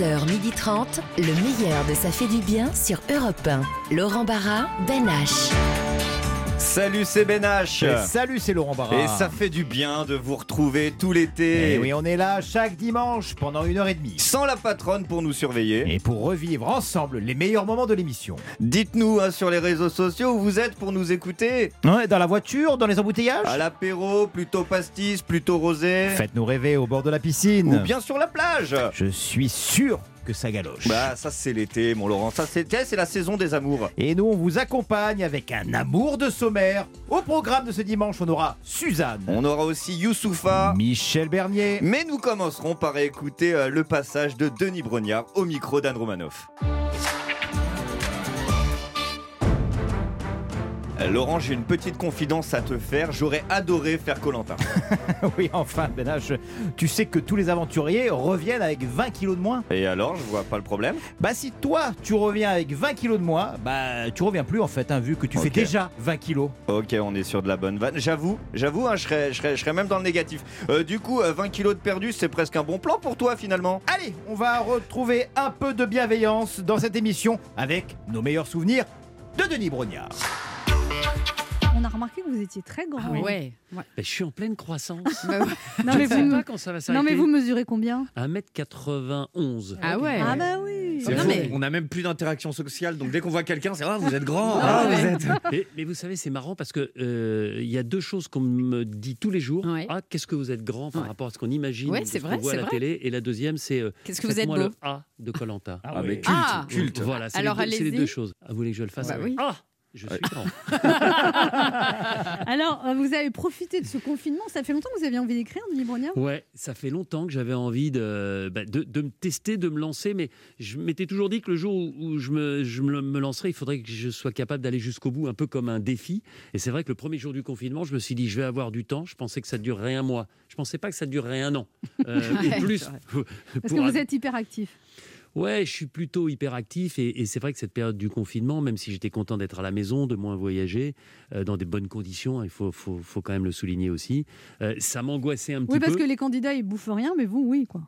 11h30, le meilleur de Ça fait du bien sur Europe 1. Laurent Barra, Ben H. Salut, c'est Ben H. Et salut, c'est Laurent Barra. Et ça fait du bien de vous retrouver tout l'été. Et oui, on est là chaque dimanche pendant une heure et demie. Sans la patronne pour nous surveiller. Et pour revivre ensemble les meilleurs moments de l'émission. Dites-nous hein, sur les réseaux sociaux où vous êtes pour nous écouter. Ouais, dans la voiture, dans les embouteillages À l'apéro, plutôt pastis, plutôt rosé. Faites-nous rêver au bord de la piscine. Ou bien sur la plage. Je suis sûr que ça galoche. Bah ça c'est l'été mon Laurent, ça c'est c'est la saison des amours. Et nous on vous accompagne avec un amour de sommaire. Au programme de ce dimanche on aura Suzanne. On aura aussi Youssoufa. Michel Bernier. Mais nous commencerons par écouter euh, le passage de Denis Brognard au micro d'Anne Romanoff. Laurent, j'ai une petite confidence à te faire. J'aurais adoré faire Colanta. oui, enfin, Ben H, tu sais que tous les aventuriers reviennent avec 20 kilos de moins. Et alors, je vois pas le problème. Bah, si toi, tu reviens avec 20 kilos de moins, bah, tu reviens plus en fait, hein, vu que tu fais déjà 20 kilos. Ok, on est sur de la bonne vanne. J'avoue, j'avoue, hein, je, serais, je, serais, je serais même dans le négatif. Euh, du coup, euh, 20 kilos de perdu, c'est presque un bon plan pour toi finalement. Allez, on va retrouver un peu de bienveillance dans cette émission avec nos meilleurs souvenirs de Denis Brognard. On a remarqué que vous étiez très grand. Ah ouais. Ben, je suis en pleine croissance. Bah. Non, je mais ne sais vous, pas quand ça va s'arrêter. non mais vous mesurez combien? 1m91. Ah ouais. Ah bah oui. Non, mais- On n'a même plus d'interaction sociale, donc dès qu'on voit quelqu'un, c'est ah vous êtes grand, Ah ah, ouais. vous êtes. Mais, mais vous savez, c'est marrant parce que euh, il y a deux choses qu'on me dit tous les jours. Ouais. Ah, qu'est-ce que vous êtes grand par rapport à ce qu'on imagine, Ouais, ce vrai, qu'on voit à la vrai. télé. Et la deuxième, c'est euh, Qu'est-ce que vous êtes beau le A de Colanta. Ah Ah, oui. mais culte, Ah. culte. Voilà, c'est Alors, les, deux- c'est les allez-y. deux choses. Ah, vous voulez que je le fasse Bah oui. Ah, je suis grand. Alors, euh, vous avez profité de ce confinement. Ça fait longtemps que vous aviez envie d'écrire, Denis Brognard? Ouais, ça fait longtemps que j'avais envie de, bah, de, de me tester, de me lancer, mais je m'étais toujours dit que le jour où, je, me, je me, lancerai, il faudrait que je sois capable d'aller jusqu'au bout, un peu comme un défi. Et c'est vrai que le premier jour du confinement, je me suis dit, je vais avoir du temps. Je pensais que ça durerait un mois. Je pensais pas que ça durerait un an. Euh, Ouais, et plus. Parce pour que vous un- êtes hyperactif. Ouais, je suis plutôt hyperactif et, et c'est vrai que cette période du confinement, même si j'étais content d'être à la maison, de moins voyager, euh, dans des bonnes conditions, il faut, faut, faut quand même le souligner aussi, euh, ça m'angoissait un petit Oui, parce peu. que les candidats, ils bouffent rien, mais vous, oui, quoi.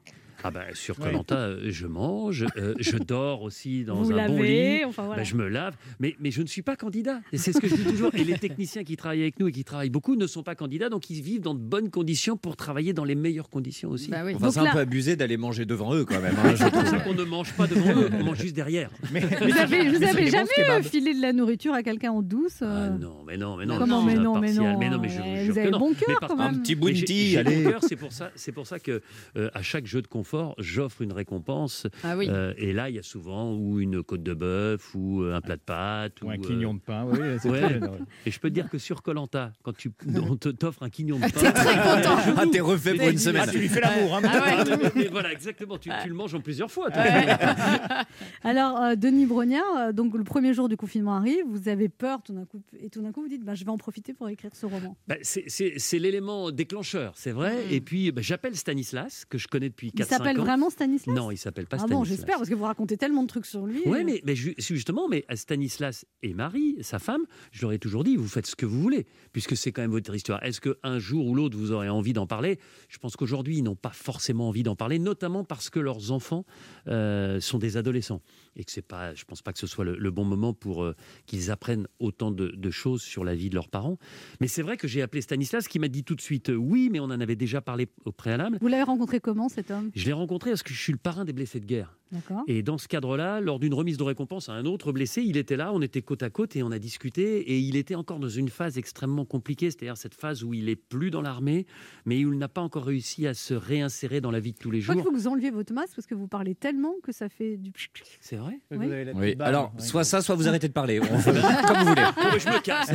Ah ben, sur Colanta, je mange, euh, je dors aussi dans vous un bon lavez, lit. enfin voilà. Ben, je me lave, mais, mais je ne suis pas candidat. Et c'est ce que je dis toujours. Et les techniciens qui travaillent avec nous et qui travaillent beaucoup ne sont pas candidats, donc ils vivent dans de bonnes conditions pour travailler dans les meilleures conditions aussi. Bah oui. Enfin, c'est un là- peu abusé d'aller manger devant eux quand même. hein, je C'est pour trouve. ça qu'on ne mange pas devant eux, on mange juste derrière. Mais, Vous avez, vous jamais euh, filé de la nourriture à quelqu'un en douce euh, Ah non, mais non, mais non. Comment, mais non, mais non, Mais non, mais je euh, vous vous jure avez que non. bon cœur, quand même. Un petit bounty, allez. c'est pour ça, c'est pour ça que euh, à chaque jeu de confort, j'offre une récompense. Ah oui. Euh, et là, il y a souvent ou une côte de bœuf ou euh, un plat de pâtes Ou un euh, quignon de pain, oui, ouais. Et je peux te dire que sur Colanta, quand tu on te- t'offre un quignon de pain, T'es très content. Ah, t'es refait pour une semaine. Ah, tu lui fais l'amour, hein, Ah ouais, mais voilà, exactement. Tu, tu le manges en plusieurs fois. toi. Alors, euh, Denis Brognard, euh, donc le premier jour du confinement arrive, vous avez peur tout d'un coup, et tout d'un coup vous dites, bah, je vais en profiter pour écrire ce roman. Bah, c'est- l'élément déclencheur, c'est vrai. Et puis, bah, j'appelle Stanislas, que je connais depuis 4-5 Il ans. S'appelle vraiment Stanislas Non, il s'appelle pas Ah Stanislas. bon, j'espère, parce que vous racontez tellement de trucs sur lui. Oui, euh. mais, mais ju- justement, mais à Stanislas et Marie, sa femme, je leur ai toujours dit, vous faites ce que vous voulez, puisque c'est quand même votre histoire. Est-ce qu'un jour ou l'autre, vous aurez envie d'en parler? Je pense qu'aujourd'hui, ils n'ont pas forcément envie d'en parler, notamment parce que leurs enfants euh, sont des adolescents. Et que c'est pas, je pense pas que ce soit le, le bon moment pour euh, qu'ils apprennent autant de, de choses sur la vie de leurs parents. Mais c'est vrai que j'ai appelé Stanislas, qui m'a dit tout de suite, euh, oui, mais on en avait déjà parlé au préalable. Vous l'avez rencontré comment cet homme? Je l'ai rencontré parce que je suis le parrain des blessés de guerre. Et dans ce cadre-là, lors d'une remise de récompense à un autre blessé, il était là, on était côte à côte et on a discuté. Et il était encore dans une phase extrêmement compliquée, c'est-à-dire cette phase où il est plus dans l'armée, mais où il n'a pas encore réussi à se réinsérer dans la vie de tous les Je crois qu'il jours. faut que vous enleviez votre masque parce que vous parlez tellement que ça fait du. C'est vrai Vous Oui. avez la Oui. petite barbe, Alors, ouais. soit ça, soit vous arrêtez de parler. Comme vous voulez. Ben, Je me casse.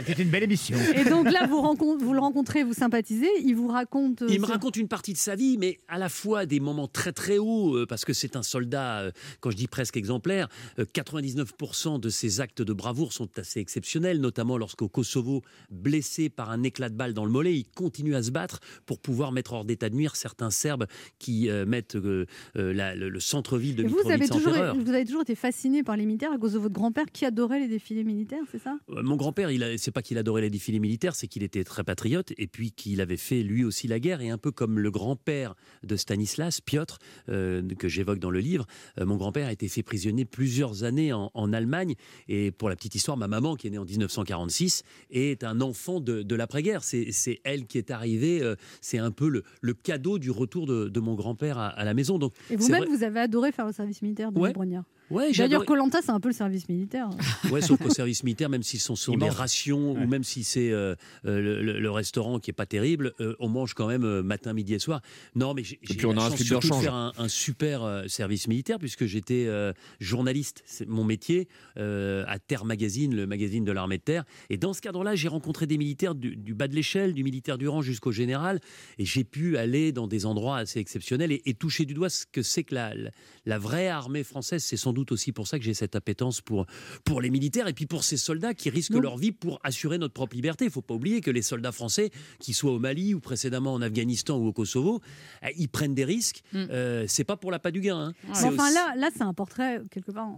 C'était une belle émission. Et donc là, vous, le rencontrez, vous sympathisez, il vous raconte. euh, Il me raconte une partie de sa vie, mais à la fois des moments très très hauts, euh, parce que c'est un soldat, euh, quand je dis presque exemplaire, euh, 99% de ses actes de bravoure sont assez exceptionnels, notamment lorsqu'au Kosovo, blessé par un éclat de balle dans le mollet, il continue à se battre pour pouvoir mettre hors d'état de nuire certains Serbes qui euh, mettent euh, euh, la- le, le centre-ville de vous, avez, Mitrovica en toujours, vous avez toujours été fasciné par les militaires à cause de votre grand-père qui adorait les défilés militaires, c'est ça? Euh, Mon grand-père, c'est pas qu'il adorait les défilés militaires, c'est qu'il était très patriote et puis qu'il avait fait lui aussi la guerre. Et un peu comme le grand-père de Stanislas, Piotr, euh, que j'évoque dans le livre, euh, mon grand-père a été fait prisonnier plusieurs années en, en Allemagne. Et pour la petite histoire, ma maman, qui est née en 1946, est un enfant de, de l'après-guerre. C'est elle qui est arrivée. euh, c'est un peu le, le cadeau du retour de, de mon grand-père à, à la maison. Donc, Et vous-même, vous avez adoré faire le service militaire de Ouais. Ouais, D'ailleurs, Colanta, c'est un peu le service militaire. Ouais, sauf qu'au service militaire, même si ce sont, des rations Ouais. ou même si c'est euh, euh, le, le- le restaurant qui est pas terrible, euh, on mange quand même matin, midi et soir. Non, mais j'ai la chance surtout de rechange. faire un, un super euh, service militaire puisque j'étais euh, journaliste, c'est mon métier, euh, à Terre Magazine, le magazine de l'armée de terre. Et dans ce cadre-là, j'ai rencontré des militaires du, du bas de l'échelle, du militaire du rang jusqu'au général, et j'ai pu aller dans des endroits assez exceptionnels et, et toucher du doigt ce que c'est que la, la, la vraie armée française. C'est sans doute aussi pour ça que j'ai cette appétence pour, pour les militaires et puis pour ces soldats qui risquent leur vie pour assurer notre propre liberté. Il ne faut pas oublier que les soldats français, qu'ils soient au Mali ou précédemment en Afghanistan ou au Kosovo, eh, ils prennent des risques. Mm. Euh, c'est pas pour la pas du gain. hein. Enfin, aussi- là, là c'est un portrait, quelque part,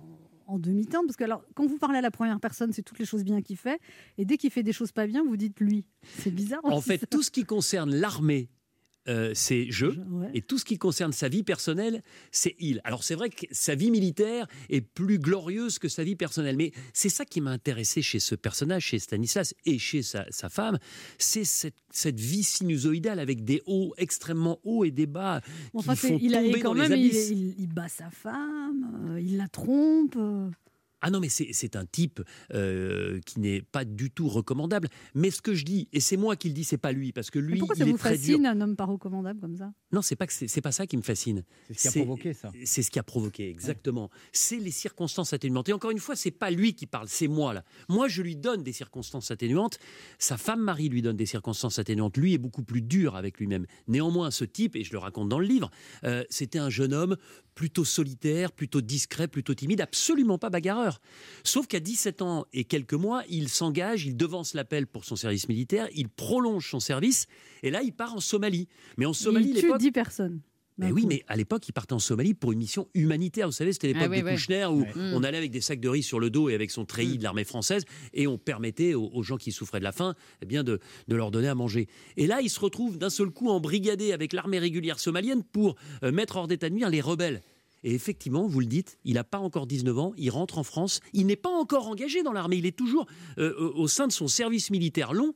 en, demi-teinte. Parce que alors, quand vous parlez à la première personne, c'est toutes les choses bien qu'il fait. Et dès qu'il fait des choses pas bien, vous dites lui. C'est bizarre. En fait, tout ce qui concerne l'armée, euh, c'est je. Ouais. Et tout ce qui concerne sa vie personnelle, c'est il. Alors c'est vrai que sa vie militaire est plus glorieuse que sa vie personnelle, mais c'est ça qui m'a intéressé chez ce personnage, chez Stanislas et chez sa, sa femme, c'est cette, cette vie sinusoïdale avec des hauts extrêmement hauts et des bas Enfin, qui font il a, tomber quand dans même, les il, abysses. il- il bat sa femme, euh, il la trompe. euh. Ah non, mais c'est c'est un type euh, qui n'est pas du tout recommandable. Mais ce que je dis, et c'est moi qui le dis, c'est pas lui, parce que Mais lui, pourquoi il ça est vous très fascine dur. un homme pas recommandable comme ça? Non, c'est pas que c'est pas ça qui me fascine. C'est ce qui a provoqué ça. C'est ce qui a provoqué, exactement. C'est les circonstances atténuantes. Et encore une fois, c'est pas lui qui parle, c'est moi là. Moi, je lui donne des circonstances atténuantes. Sa femme Marie lui donne des circonstances atténuantes. Lui est beaucoup plus dur avec lui-même. Néanmoins, ce type, et je le raconte dans le livre, euh, c'était un jeune homme plutôt solitaire, plutôt discret, plutôt timide, absolument pas bagarreur. Sauf qu'à 17 ans et quelques mois, il s'engage, il devance l'appel pour son service militaire, il prolonge son service, et là, il part en Somalie. Mais en Somalie, Il tue l'époque. 10 personnes. Mais d'un oui, mais à l'époque, il partait en Somalie pour une mission humanitaire. Vous savez, c'était l'époque Ah oui, de. Kouchner où Ouais. On allait avec des sacs de riz sur le dos et avec son treillis Mm. de l'armée française et on permettait aux, aux gens qui souffraient de la faim eh bien de, de leur donner à manger. Et là, il se retrouve d'un seul coup embrigadé avec l'armée régulière somalienne pour euh, mettre hors d'état de nuire les rebelles. Et effectivement, vous le dites, il n'a pas encore 19 ans, il rentre en France, il n'est pas encore engagé dans l'armée, il est toujours euh, au au sein de son service militaire long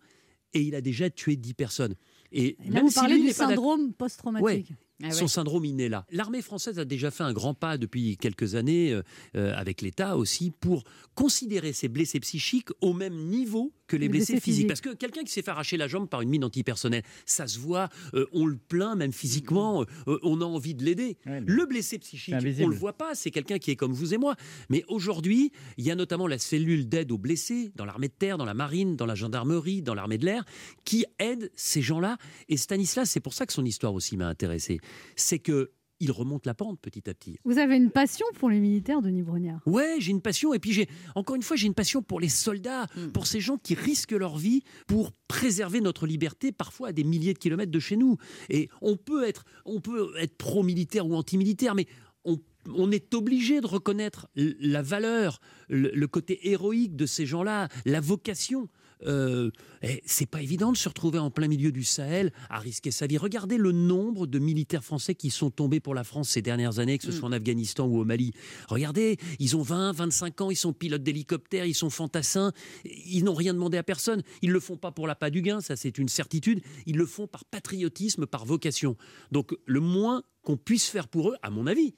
et il a déjà tué 10 personnes. Et, Et là, même vous si parlez lui du syndrome post-traumatique. Ah ouais. son syndrome il est là. L'armée française a déjà fait un grand pas depuis quelques années euh, euh, avec l'État aussi pour considérer ces blessés psychiques au même niveau que les, Les blessés, blessés physiques. physiques. Parce que quelqu'un qui s'est fait arracher la jambe par une mine antipersonnelle, ça se voit, euh, on le plaint même physiquement, euh, on a envie de l'aider. Ouais, Le blessé psychique, on le voit pas, c'est quelqu'un qui est comme vous et moi. Mais aujourd'hui, il y a notamment la cellule d'aide aux blessés dans l'armée de terre, dans la marine, dans la gendarmerie, dans l'armée de l'air, qui aide ces gens-là. Et Stanislas, c'est pour ça que son histoire aussi m'a intéressé. C'est que il remonte la pente petit à petit. Vous avez une passion pour les militaires, Denis Brognard? Ouais, j'ai une passion. Et puis, j'ai encore une fois, j'ai une passion pour les soldats, Mm. pour ces gens qui risquent leur vie pour préserver notre liberté, parfois à des milliers de kilomètres de chez nous. Et on peut être, on peut être pro-militaire ou anti-militaire, mais on, on est obligé de reconnaître la valeur, le, le côté héroïque de ces gens-là, la vocation. Euh, eh, c'est pas évident de se retrouver en plein milieu du Sahel à risquer sa vie. Regardez le nombre de militaires français qui sont tombés pour la France ces dernières années, que ce Mm. soit en Afghanistan ou au Mali. Regardez, ils ont 20, 25 ans, ils sont pilotes d'hélicoptères, ils sont fantassins, ils n'ont rien demandé à personne. Ils le font pas pour la pas du gain, ça c'est une certitude. Ils le font par patriotisme, par vocation. Donc le moins qu'on puisse faire pour eux, à mon avis,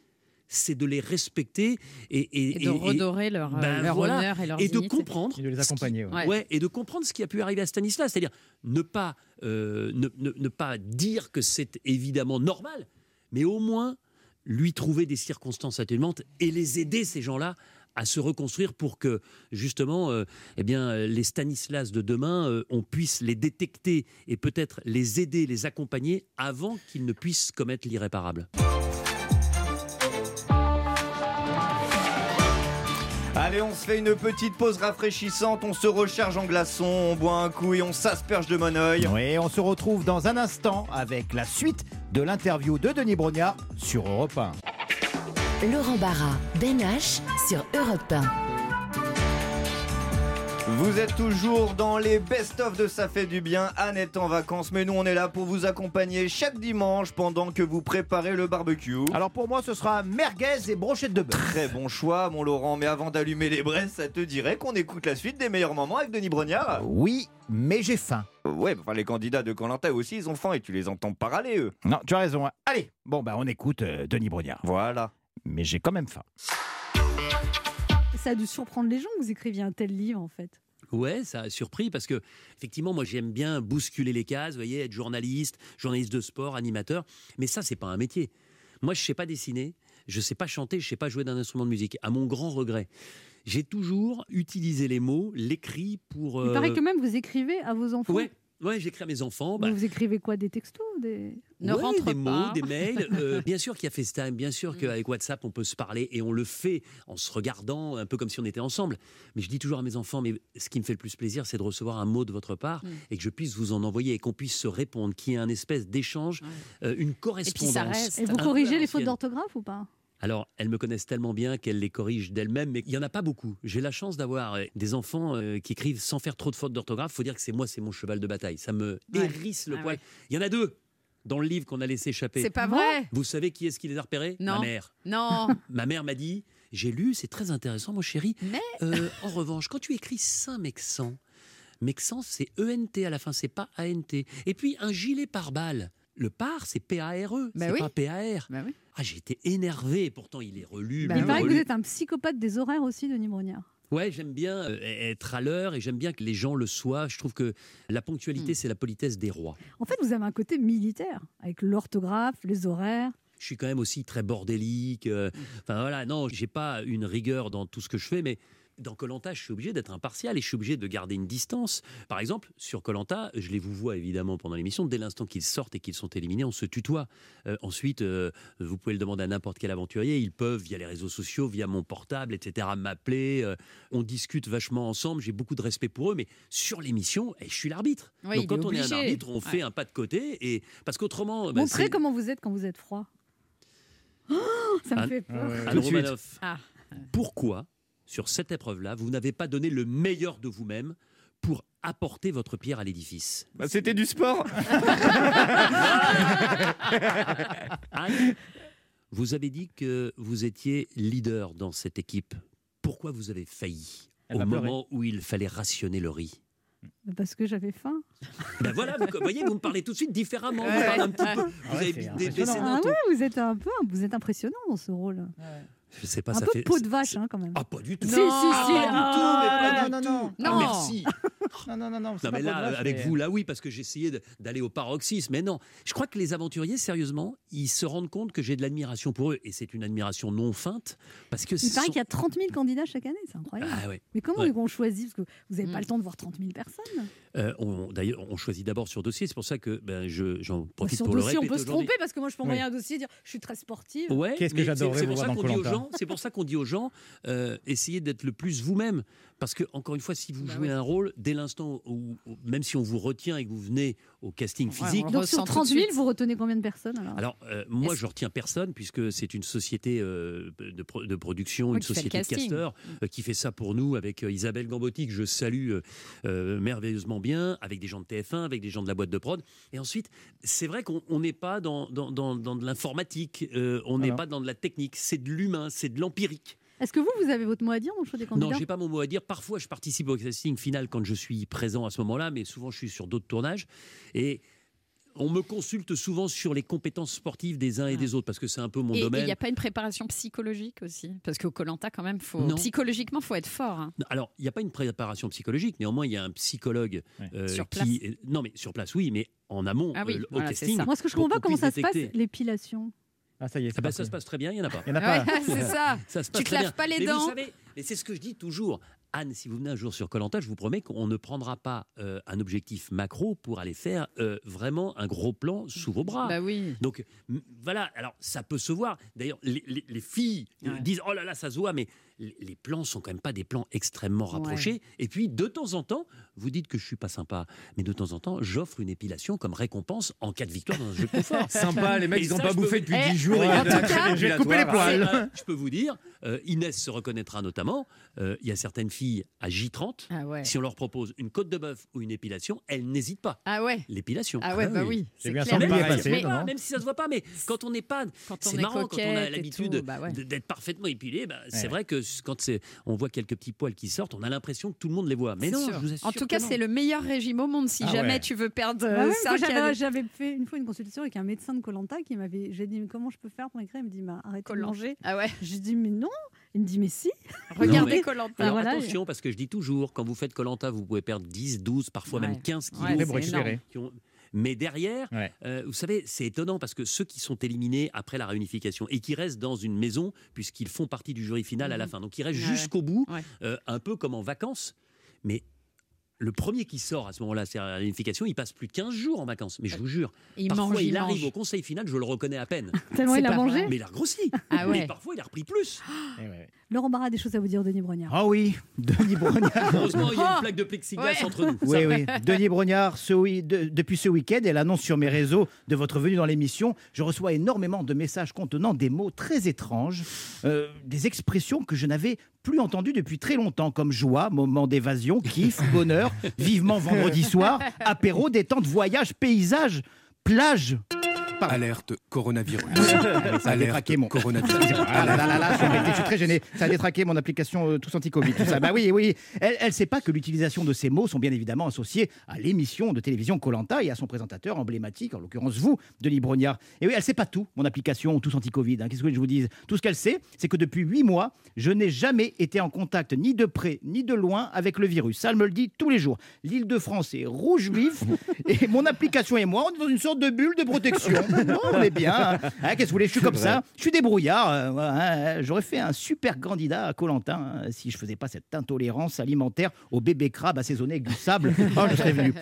c'est de les respecter et, et- Et de et- redorer leur, euh, ben leur voilà. honneur et leur et de dignité. comprendre Et de les ce qui- accompagner. ouais. Et de comprendre ce qui a pu arriver à Stanislas, c'est-à-dire ne pas, euh, ne, ne- ne pas dire que c'est évidemment normal, mais au moins lui trouver des circonstances atténuantes et les aider, ces gens-là, à se reconstruire pour que justement euh, eh bien, euh, les Stanislas de demain, euh, on puisse les détecter et peut-être les aider, les accompagner avant qu'ils ne puissent commettre l'irréparable. Allez, on se fait une petite pause rafraîchissante, on se recharge en glaçons, on boit un coup et on s'asperge de monoeil. Oui, on se retrouve dans un instant avec la suite de l'interview de Denis Brognard sur Europe 1. Laurent Barra, Ben H sur Europe 1. Vous êtes toujours dans les best-of de Ça fait du bien. Anne est en vacances, mais nous on est là pour vous accompagner chaque dimanche pendant que vous préparez le barbecue. Alors pour moi, ce sera merguez et brochette de bœuf. Très bon choix, mon Laurent. Mais avant d'allumer les braises, ça te dirait qu'on écoute la suite des meilleurs moments avec Denis Brognard? Oui, mais j'ai faim. Ouais, enfin les candidats de Colanta aussi, ils ont faim et tu les entends parler eux. Non, tu as raison. hein. Allez, bon bah on écoute euh, Denis Brognard. Voilà. Mais j'ai quand même faim. Ça a dû surprendre les gens que vous écriviez un tel livre, en fait. Ouais, ça a surpris parce que effectivement, moi j'aime bien bousculer les cases, vous voyez, être journaliste, journaliste de sport, animateur. Mais ça, c'est pas un métier. Moi, je sais pas dessiner, je sais pas chanter, je sais pas jouer d'un instrument de musique. À mon grand regret, j'ai toujours utilisé les mots, l'écrit pour. Il euh, paraît que même vous écrivez à vos enfants. Ouais, ouais, j'écris à mes enfants. bah, Vous écrivez quoi Des textos des... Ne Ouais, rentre des pas. mots, des mails. Euh, bien sûr qu'il y a FaceTime, bien sûr qu'avec WhatsApp, on peut se parler et on le fait en se regardant, un peu comme si on était ensemble. Mais je dis toujours à mes enfants, mais ce qui me fait le plus plaisir, c'est de recevoir un mot de votre part Mm. et que je puisse vous en envoyer et qu'on puisse se répondre, qu'il y ait un espèce d'échange, euh, une correspondance. reste. Et vous un peu à corrigez les fautes d'orthographe ou pas? Alors, elles me connaissent tellement bien qu'elles les corrigent d'elles-mêmes, mais il n'y en a pas beaucoup. J'ai la chance d'avoir euh, des enfants euh, qui écrivent sans faire trop de fautes d'orthographe. faut dire que c'est moi, c'est mon cheval de bataille. Ça me Ouais. hérisse le Ah poil. ouais. Il y en a deux dans le livre qu'on a laissé échapper. C'est pas vrai. Vous savez qui est-ce qui les a repérés? Non. Ma mère. Non. Ma mère m'a dit J'ai lu, c'est très intéressant, mon chéri. Mais Euh, en revanche, quand tu écris Saint-Mexan, Mexan, c'est ENT à la fin, c'est pas ANT. Et puis, un gilet pare-balles. Le par, c'est P-A-R-E, Bah c'est oui. pas P-A-R. Bah oui. Ah, j'étais énervé, pourtant il est relu. Bah Il paraît que vous êtes un psychopathe des horaires aussi, Denis Brognard. Ouais, j'aime bien euh, être à l'heure et j'aime bien que les gens le soient. Je trouve que la ponctualité, Hmm. c'est la politesse des rois. En fait, vous avez un côté militaire, avec l'orthographe, les horaires. Je suis quand même aussi très bordélique. euh, Enfin voilà, non, j'ai pas une rigueur dans tout ce que je fais, mais dans Colanta, je suis obligé d'être impartial et je suis obligé de garder une distance. Par exemple, sur Colanta, je les vous vois évidemment pendant l'émission. Dès l'instant qu'ils sortent et qu'ils sont éliminés, on se tutoie. Euh, ensuite, euh, vous pouvez le demander à n'importe quel aventurier. Ils peuvent, via les réseaux sociaux, via mon portable, etc., m'appeler. Euh, on discute vachement ensemble. J'ai beaucoup de respect pour eux, mais sur l'émission, eh, je suis l'arbitre. Oui, Donc quand est on est un arbitre, on fait un pas de côté et parce qu'autrement, bah, Montrez comment vous êtes quand vous êtes froid. Oh, ça me fait peur. Suite. Romanoff, Ah. pourquoi, sur cette épreuve-là, vous n'avez pas donné le meilleur de vous-même pour apporter votre pierre à l'édifice Bah, C'était du sport. Anne, vous avez dit que vous étiez leader dans cette équipe. Pourquoi vous avez failli Elle au moment où il fallait rationner le riz? Parce que j'avais faim. Ben voilà, vous voyez, vous me parlez tout de suite différemment. Vous, Ouais. parlez un petit peu, vous Ah ouais, avez c'est impressionnant. Ah d'un ton. ouais, vous êtes un peu, vous êtes impressionnant dans ce rôle. Je sais pas, un ça peu fait. peau de vache, hein, quand même. Ah, pas du tout. Si, Non. si, Ah, du tout, mais pas Ah, du non, tout. non. Ah, Non. merci. Non, non, non, non. Non, pas mais là, avec mais- vous, là, oui, parce que j'essayais d'aller au paroxysme. Mais non, je crois que les aventuriers, sérieusement, ils se rendent compte que j'ai de l'admiration pour eux. Et c'est une admiration non feinte. Parce que Il paraît sont- qu'il y a 30 000 candidats chaque année, c'est incroyable. Ah ouais. Mais comment Ouais. on choisit Parce que vous n'avez pas Mm. le temps de voir 30 000 personnes. Euh, on- D'ailleurs, on choisit d'abord sur dossier. C'est pour ça que ben, je- j'en profite Sur pour le dossier, on répéter peut se tromper parce que moi je peux envoyer Oui. un dossier et dire je suis très sportive. Ouais, Qu'est-ce que j'adorerais c'est- c'est vous pour ça voir dans qu'on dit aux Koh-Lanta. gens, C'est pour ça qu'on dit aux gens, euh, essayez d'être le plus vous-même. Parce que, encore une fois, si vous Bah jouez oui. un rôle, dès l'instant où, où- même si on vous retient et que vous venez au casting Ouais, physique, on Donc sur tout de 30 000, suite. vous retenez combien de personnes alors Alors, euh, moi, je retiens personne, puisque c'est une société euh, de, pro- de production, Oui, une société de casteurs, euh, qui fait ça pour nous, avec Isabelle Gambotti, que je salue merveilleusement bien, avec des gens de TF1, avec des gens de la boîte de prod. Et ensuite, c'est vrai qu'on on n'est pas dans, dans, dans- dans de l'informatique, on n'est pas dans de la technique, c'est de l'humain, c'est de l'empirique. Est-ce que vous, vous avez votre mot à dire dans le choix des Non, candidats j'ai pas mon mot à dire. Parfois, je participe au casting final quand je suis présent à ce moment-là, mais souvent, je suis sur d'autres tournages. Et on me consulte souvent sur les compétences sportives des uns et Ah. des autres, parce que c'est un peu mon Et il domaine. n'y a pas une préparation psychologique aussi? Parce qu'au Colanta, quand même, faut... Non. psychologiquement, faut être fort. hein. Non, Alors, il n'y a pas une préparation psychologique, néanmoins, il y a un psychologue Ouais. euh, Sur qui. Non, mais sur place, oui, mais en amont, Ah oui, euh, au voilà, casting. Moi, ce que je comprends pas, comment ça se passe, l'épilation? Ah, ça y est. c'est Ah ben, ça se passe très bien, il n'y en a pas. Il n'y en a pas. Ouais, c'est ça. Ça se passe Tu te laves pas les mais dents. Vous savez, mais c'est ce que je dis toujours. Anne, si vous venez un jour sur Colanta, je vous promets qu'on ne prendra pas euh, un objectif macro pour aller faire euh, vraiment un gros plan sous vos bras. Bah oui. Donc voilà, alors ça peut se voir. D'ailleurs, les, les- les filles Ouais. disent oh là là, ça se voit, mais les, plans sont quand même pas des plans extrêmement rapprochés. Et puis de temps en temps, vous dites que je suis pas sympa, mais de temps en temps, j'offre une épilation comme récompense en cas de victoire dans un jeu de confort. Sympa, les mecs, Et ils n'ont pas bouffé vous- depuis Eh, 10 jours. en tout la cas, crème je vais couper les poils. Euh, je peux vous dire, euh, Inès se reconnaîtra notamment. euh, Il y a certaines filles à J30, Ah ouais. si on leur propose une côte de bœuf ou une épilation, elles n'hésitent pas. Ah ouais. L'épilation. Ah ouais, bah oui. C'est C'est bien Même, même pas, si ça se voit pas, mais quand on n'est pas, Quand on c'est est marrant quand on a l'habitude bah ouais. d'être parfaitement épilé. bah, c'est Ouais. vrai que quand c'est, on voit quelques petits poils qui sortent, on a l'impression que tout le monde les voit. Mais non, sûr. je vous assure En tout cas, c'est le meilleur régime au monde. Si Ah jamais ouais. tu veux perdre Bah euh, ouais, moi, 5 j'avais, fait une fois une consultation avec un médecin de Colanta qui m'avait. J'ai dit mais comment je peux faire pour écrire? Il me dit bah, arrêtez de manger. Ah ouais. J'ai dit mais non. Il me dit mais si. Regardez Colanta. Alors voilà, attention, parce que je dis toujours, quand vous faites Colanta, vous pouvez perdre 10, 12, parfois Ouais. même 15 kilos. Récupérer. Mais derrière, Ouais. euh, vous savez, c'est étonnant parce que ceux qui sont éliminés après la réunification et qui restent dans une maison, puisqu'ils font partie du jury final à la fin, donc ils restent. Ouais, jusqu'au bout, Ouais. euh, un peu comme en vacances, mais le premier qui sort à ce moment-là, c'est la réunification, il passe plus de 15 jours en vacances. Mais je vous jure, Il parfois mange, il, il arrive au conseil final, je le reconnais à peine. Tellement il a mangé. vrai. Mais il a regrossi. Ah Mais ouais. parfois il a repris plus. Eh ouais. Laurent Barra a des choses à vous dire, Denis Brognard. Ah oui, Denis Brognard. Heureusement, il y a Oh une plaque de plexiglas Ouais. entre nous. Oui, oui. Denis Brognard, ce oui- de- depuis ce week-end, elle annonce sur mes réseaux de votre venue dans l'émission. Je reçois énormément de messages contenant des mots très étranges, euh, des expressions que je n'avais plus entendues depuis très longtemps, comme joie, moment d'évasion, kiff, bonheur, vivement vendredi soir, apéro, détente, voyage, paysage, plage. Alerte coronavirus. Ça a détraqué mon. coronavirus. Ah là là là là, je suis embêté, je suis très gêné. Ça a détraqué mon application euh, Tous Anti-Covid. Tout ça. Bah oui, oui. Elle ne sait pas que l'utilisation de ces mots sont bien évidemment associés à l'émission de télévision Colanta et à son présentateur emblématique, en l'occurrence vous, Denis Brognard. Et oui, elle sait pas tout, mon application Tous Anti-Covid. hein. Qu'est-ce que je vous dise? Tout ce qu'elle sait, c'est que depuis huit mois, je n'ai jamais été en contact ni de près ni de loin avec le virus. Ça, elle me le dit tous les jours. L'île de France est rouge vif et mon application et moi, on est dans une sorte de bulle de protection. Non, on est bien. hein. Hein, Qu'est-ce que vous voulez Je suis comme ça. Je suis débrouillard. euh, hein. J'aurais fait un super candidat à Colentin si je faisais pas cette intolérance alimentaire au bébé crabe assaisonné avec du sable. Oh, je serais venu.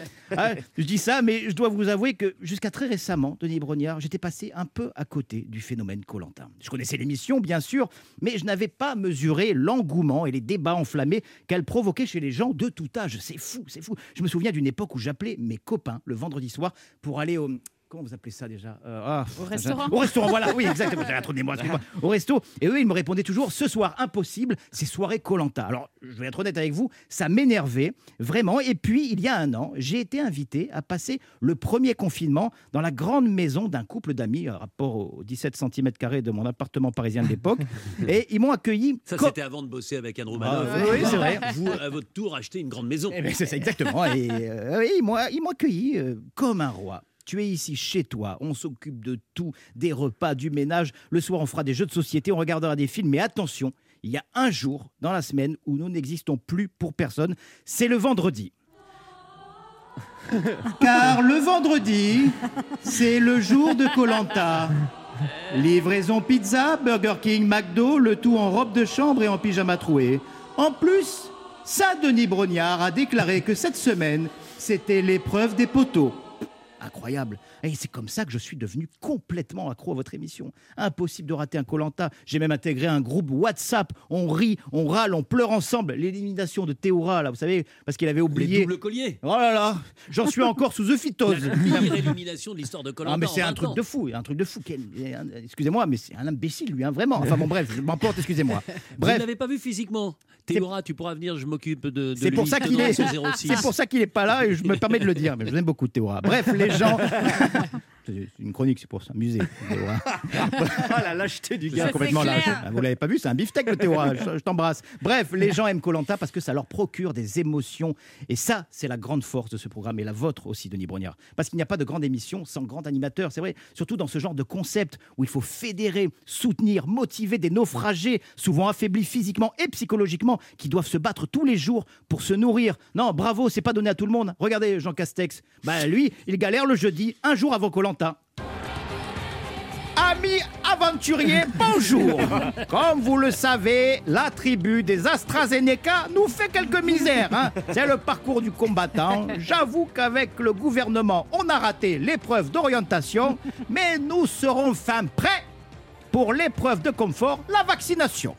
Je dis ça, mais je dois vous avouer que jusqu'à très récemment, Denis Brognard, j'étais passé un peu à côté du phénomène Colentin. Je connaissais l'émission, bien sûr, mais je n'avais pas mesuré l'engouement et les débats enflammés qu'elle provoquait chez les gens de tout âge. C'est fou, c'est fou. Je me souviens d'une époque où j'appelais mes copains le vendredi soir pour aller au Comment vous appelez ça déjà? Euh, ah, Au restaurant Au restaurant, voilà, oui, exactement. Mémoire, excusez-moi. Au resto. Et eux, ils me répondaient toujours ce soir, impossible, c'est soirée Colanta. Alors, je vais être honnête avec vous, ça m'énervait, vraiment. Et puis, il y a un an, j'ai été invité à passer le premier confinement dans la grande maison d'un couple d'amis, rapport aux 17 cm de mon appartement parisien de l'époque. et ils m'ont accueilli. Ça, co- c'était avant de bosser avec Andrew Ah, Manoff. oui, c'est vrai. Vous, à votre tour, achetez une grande maison. Eh ben, c'est ça, exactement. Et euh, oui, ils m'ont ils m'ont accueilli euh, comme un roi. Tu es ici chez toi, on s'occupe de tout, des repas, du ménage. Le soir, on fera des jeux de société, on regardera des films. Mais attention, il y a un jour dans la semaine où nous n'existons plus pour personne. C'est le vendredi. Car le vendredi, c'est le jour de Colanta. Livraison pizza, Burger King, McDo, le tout en robe de chambre et en pyjama troué. En plus, Saint-Denis Brognard a déclaré que cette semaine, c'était l'épreuve des poteaux. Incroyable. Et c'est comme ça que je suis devenu complètement accro à votre émission. Impossible de rater un Colanta. J'ai même intégré un groupe WhatsApp. On rit, on râle, on pleure ensemble. L'élimination de Théora, là, vous savez, parce qu'il avait oublié. doubles colliers. Oh là là, j'en suis encore sous ephytose. La pire illumination de l'histoire de Colanta. Ah mais c'est un truc de fou, un truc de fou. Excusez-moi, mais c'est un imbécile lui, hein, vraiment. Enfin bon bref, je m'emporte, excusez-moi. Vous ne Bref, l'avez pas vu physiquement? Théora, tu pourras venir, je m'occupe de, de c'est pour ça qu'il est, Tendance au 06. c'est pour ça qu'il est pas là et je me permets de le dire. Mais je l'aime beaucoup Théora. Bref, les gens. C'est une chronique, c'est pour s'amuser. Ah, la lâcheté du gars complètement lâche. Vous l'avez pas vu, c'est un beefsteak le Théora. Je, je t'embrasse. Bref, les gens aiment Colanta parce que ça leur procure des émotions et ça, c'est la grande force de ce programme et la vôtre aussi, Denis Brognard. Parce qu'il n'y a pas de grande émission sans grand animateur, c'est vrai. Surtout dans ce genre de concept où il faut fédérer, soutenir, motiver des naufragés, souvent affaiblis physiquement et psychologiquement, qui doivent se battre tous les jours pour se nourrir. Non, bravo, c'est pas donné à tout le monde. Regardez Jean Castex. Bah lui, il galère le jeudi, un jour avant Colanta. Amis aventuriers, bonjour Comme vous le savez, la tribu des AstraZeneca nous fait quelques misères. hein. C'est le parcours du combattant. J'avoue qu'avec le gouvernement, on a raté l'épreuve d'orientation, mais nous serons fin prêts pour l'épreuve de confort, la vaccination.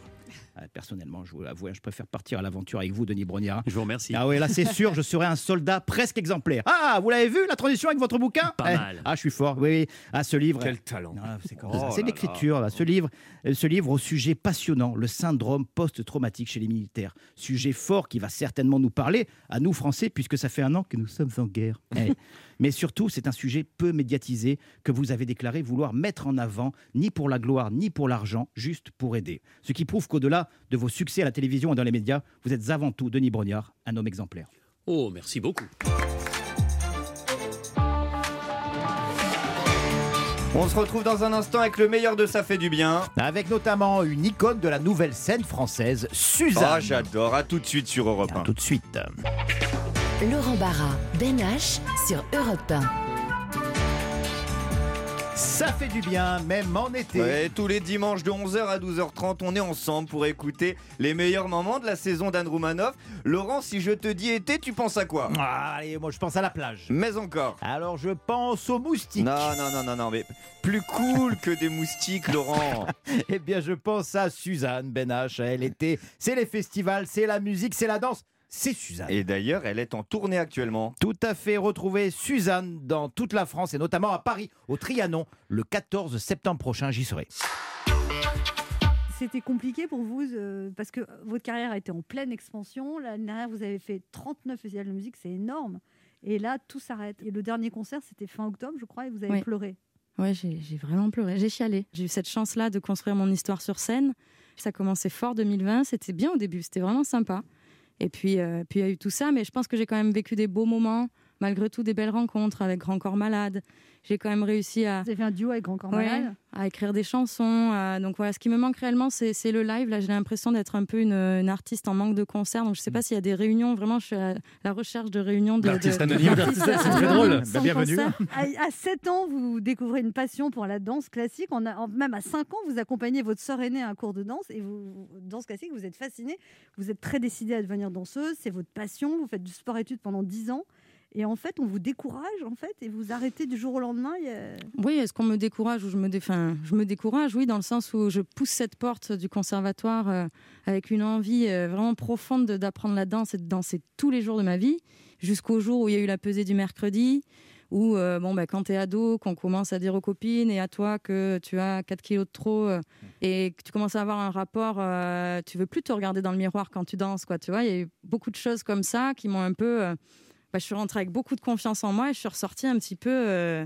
Ah, Personnellement, je vous l'avoue, hein, je préfère partir à l'aventure avec vous, Denis Brognard. Je vous remercie. Ah oui, là c'est sûr, je serai un soldat presque exemplaire. Ah, vous l'avez vu la transition avec votre bouquin Pas Eh, mal. Ah, je suis fort. Oui, oui. Ah, ce livre. Quel talent. Ah, c'est Oh l'écriture. là. Ce livre, euh, ce livre au sujet passionnant, le syndrome post-traumatique chez les militaires. Sujet fort qui va certainement nous parler à nous Français, puisque ça fait un an que nous sommes en guerre. Eh. Mais surtout, c'est un sujet peu médiatisé que vous avez déclaré vouloir mettre en avant, ni pour la gloire, ni pour l'argent, juste pour aider. Ce qui prouve qu'au-delà de vos succès à la télévision et dans les médias, vous êtes avant tout, Denis Brognard, un homme exemplaire. Oh, merci beaucoup. On se retrouve dans un instant avec le meilleur de Ça fait du bien. Avec notamment une icône de la nouvelle scène française, Suzanne. Ah, j'adore. À tout de suite sur Europe À 1. tout de suite. Laurent Barra, Ben H sur Europe 1. Ça fait du bien, même en été. Ouais, tous les dimanches de 11h à 12h30, on est ensemble pour écouter les meilleurs moments de la saison d'Anne Roumanoff. Laurent, si je te dis été, tu penses à quoi? Ah, allez, moi je pense à la plage. Mais encore. Alors je pense aux moustiques. Non, non, non, non, non, mais plus cool que des moustiques, Laurent. Eh bien, je pense à Suzanne Benache. Elle était. C'est les festivals, c'est la musique, c'est la danse. C'est Suzanne. Et d'ailleurs, elle est en tournée actuellement. Tout à fait retrouver Suzanne dans toute la France et notamment à Paris, au Trianon, le 14 septembre prochain. J'y serai. C'était compliqué pour vous euh, parce que votre carrière a été en pleine expansion. L'année dernière, vous avez fait 39 festivals de musique, c'est énorme. Et là, tout s'arrête. Et le dernier concert, c'était fin octobre, je crois, et vous avez Oui. pleuré. Ouais, j'ai j'ai vraiment pleuré. J'ai chialé. J'ai eu cette chance-là de construire mon histoire sur scène. Ça commençait fort 2020. C'était bien au début. C'était vraiment sympa. Et puis, euh, puis il y a eu tout ça. Mais je pense que j'ai quand même vécu des beaux moments. Malgré tout, des belles rencontres avec Grand Corps Malade. J'ai quand même réussi à, Vous avez fait un duo avec Grand Corps Ouais, Malade? à écrire des chansons. à- donc voilà, ce qui me manque réellement, c'est le live. Là, j'ai l'impression d'être un peu une, une artiste en manque de concert. Donc je sais pas s'il y a des réunions. Vraiment, je suis à la recherche de réunions de. L'artiste de- anonyme. d'artistes C'est très drôle. Bah, bienvenue. À, à 7 ans, vous découvrez une passion pour la danse classique. En a- même à 5 ans, vous accompagnez votre sœur aînée à un cours de danse et vous, danse classique, vous êtes fascinée. Vous êtes très décidée à devenir danseuse. C'est votre passion. Vous faites du sport-études pendant 10 ans. Et en fait, on vous décourage, en fait, et vous arrêtez du jour au lendemain. Oui, est-ce qu'on me décourage ou je me, dé- enfin, je me décourage, oui, dans le sens où je pousse cette porte du conservatoire euh, avec une envie euh, vraiment profonde de- d'apprendre la danse et de danser tous les jours de ma vie, jusqu'au jour où il y a eu la pesée du mercredi, où euh, bon, bah, quand tu es ado, qu'on commence à dire aux copines et à toi que tu as 4 kilos de trop euh, et que tu commences à avoir un rapport, euh, tu veux plus te regarder dans le miroir quand tu danses, quoi, tu vois, il y a eu beaucoup de choses comme ça qui m'ont un peu... bah, je suis rentrée avec beaucoup de confiance en moi et je suis ressortie un petit peu euh,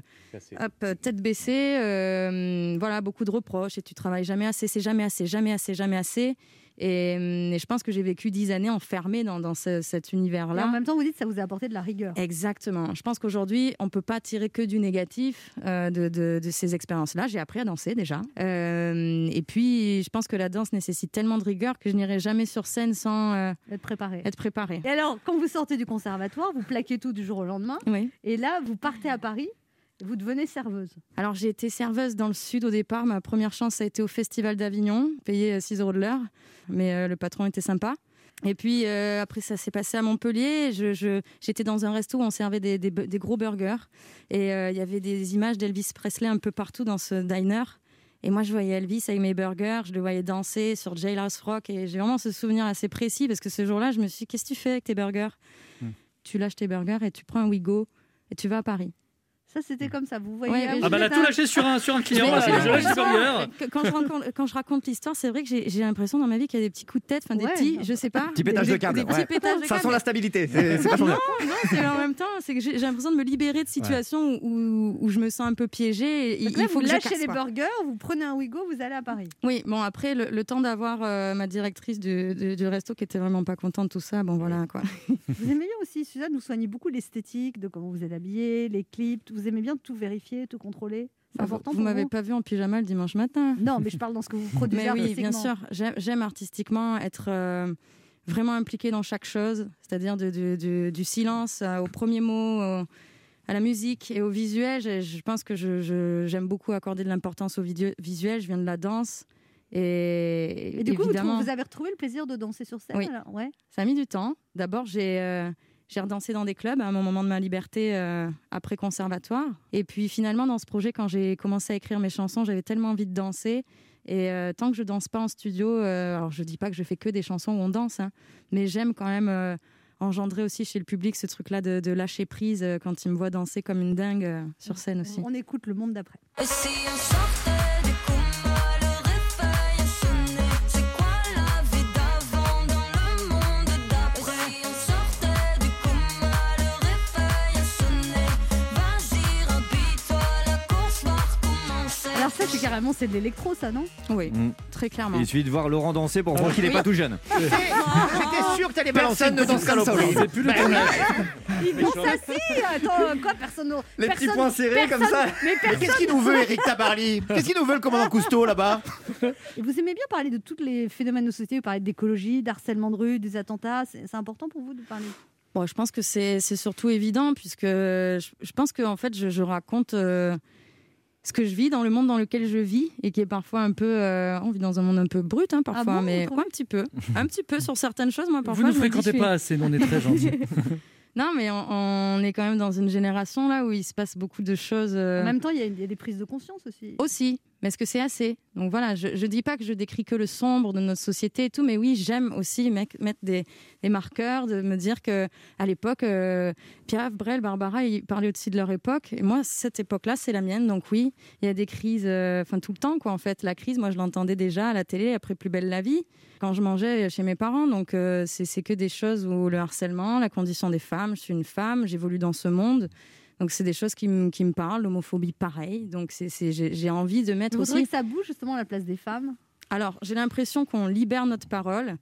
hop, euh, tête baissée, euh, voilà, beaucoup de reproches et tu travailles jamais assez, c'est jamais assez, jamais assez, jamais assez. Et, hum, et je pense que j'ai vécu dix années enfermée dans, dans ce- cet Et en univers-là. même temps, vous dites que ça vous a apporté de la rigueur. Exactement. Je pense qu'aujourd'hui, on peut pas tirer que du négatif euh, de, de- de ces expériences-là. J'ai appris à danser déjà. Euh, et puis, je pense que la danse nécessite tellement de rigueur que je n'irai jamais sur scène sans euh, Être préparé. être préparée. Et alors, quand vous sortez du conservatoire, vous plaquez tout du jour au lendemain. Oui. Et là, vous partez à Paris. Vous devenez serveuse. Alors, j'ai été serveuse dans le sud au départ. Ma première chance, ça a été au Festival d'Avignon, payé euh, 6 euros de l'heure. Mais euh, le patron était sympa. Et puis, euh, après, ça s'est passé à Montpellier. Je- je- J'étais dans un resto où on servait des, des bu- des gros burgers. Et euh, il y avait des images d'Elvis Presley un peu partout dans ce diner. Et moi, je voyais Elvis avec mes burgers, je le voyais danser sur Jailhouse Rock. Et j'ai vraiment ce souvenir assez précis parce que ce jour-là, je me suis dit, qu'est-ce que tu fais avec tes burgers? Tu lâches tes burgers et tu prends un Wigo et tu vas à Paris. Ça, c'était comme ça. Vous voyez. Ouais, ah, vous Ah bah elle a tout lâché sur un, sur un client. Là, pas Quand je, raconte, quand je raconte l'histoire, c'est vrai que j'ai l'impression dans ma vie qu'il y a des petits coups de tête, enfin des Ouais. petits, je sais pas. Petit pétage des, de câble, Des petits ouais. pétages de Ça câble. sent la stabilité. C'est vachement Non, c'est en même temps, c'est que j'ai l'impression de me libérer de situations où, où je me sens un peu piégée. et Il, Donc là, il faut vous que je lâchez casse, les burgers, vous prenez un Wigo, vous allez à Paris. Oui, bon après le, le temps d'avoir euh, ma directrice du, du- du resto qui était vraiment pas contente de tout ça, bon voilà quoi. Vous aimez bien aussi, Suzanne, vous soignez beaucoup l'esthétique, de comment vous êtes habillée, les clips. Vous aimez bien tout vérifier, tout contrôler. C'est Vous, important vous m'avez vous pas vu en pyjama le dimanche matin. Non, mais je parle dans ce que vous produisez Mais oui, bien sûr. J'aime- artistiquement être euh, vraiment impliquée dans chaque chose, c'est-à-dire du silence euh, au premier mot, à la musique et au visuel. Je, pense que j'aime beaucoup accorder de l'importance au visuel. Je viens de la danse. Et, Et du coup, vous, trouvez- vous avez retrouvé le plaisir de danser sur scène Oui. alors ouais. ça a mis du temps. D'abord, j'ai euh, j'ai redansé dans des clubs à un moment de ma liberté euh, après conservatoire. Et puis finalement, dans ce projet, quand j'ai commencé à écrire mes chansons, j'avais tellement envie de danser. Et euh, tant que je danse pas en studio, euh, alors je dis pas que je fais que des chansons où on danse, hein, mais j'aime quand même euh, engendrer aussi chez le public ce truc-là de, de lâcher prise euh, quand il me voit danser comme une dingue euh, sur scène aussi. On écoute le monde d'après. Si on ça, c'est carrément c'est de l'électro, ça, non? Oui, Mm. très clairement. Il suffit de voir Laurent danser pour voir qu'il n'est pas tout jeune. J'étais sûr que t'allais balancer Personne une ne petite danse comme ça saloperie. C'est plus le Bah, danse assis Attends, quoi Personne n'en- Les petits personne- poings serrés comme ça. personne- Mais Mais personne qu'est-ce qu'il nous veut, Eric Tabarly? Qu'est-ce qu'il nous veut, le commandant Cousteau, là-bas? Et vous aimez bien parler de tous les phénomènes de société, vous parlez d'écologie, d'harcèlement de rue, des attentats. C'est c'est important pour vous de parler? Bon, je pense que c'est c'est surtout évident, puisque je, je pense que en fait, je, je raconte euh, ce que je vis dans le monde dans lequel je vis et qui est parfois un peu. euh, on vit dans un monde un peu brut, hein, parfois, bon, mais ouais, un petit peu. un petit peu sur certaines choses, moi, parfois. Vous ne fréquentez je suis- pas assez, nous on est très gentils. Non, mais on, on est quand même dans une génération là où il se passe beaucoup de choses. euh, En même temps, il y, a- il y a des prises de conscience aussi. aussi. Mais est-ce que c'est assez? Donc voilà, je ne dis pas que je décris que le sombre de notre société et tout, mais oui, j'aime aussi mettre des, marqueurs, de me dire que à l'époque, euh, Piaf, Brel, Barbara, ils parlaient aussi de leur époque. Et moi, cette époque-là, c'est la mienne. Donc oui, il y a des crises, euh, enfin tout le temps, quoi. En fait, la crise, moi, je l'entendais déjà à la télé après Plus belle la vie, quand je mangeais chez mes parents. Donc euh, c'est que des choses où le harcèlement, la condition des femmes, je suis une femme, j'évolue dans ce monde. Donc c'est des choses qui, me- qui me parlent, l'homophobie pareil. Donc c'est c'est- j'ai envie de mettre Vous aussi. que ça bouge justement à la place des femmes? Alors, j'ai l'impression qu'on libère notre parole,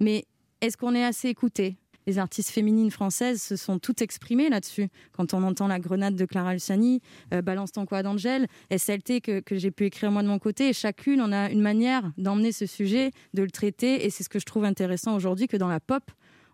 mais est-ce qu'on est assez écouté? Les artistes féminines françaises se sont toutes exprimées là-dessus. Quand on entend la grenade de Clara Luciani, euh, Balance ton quoi d'Angèle, SLT que, que j'ai pu écrire moi de mon côté, et chacune, on a une manière d'emmener ce sujet, de le traiter, et c'est ce que je trouve intéressant aujourd'hui, que dans la pop,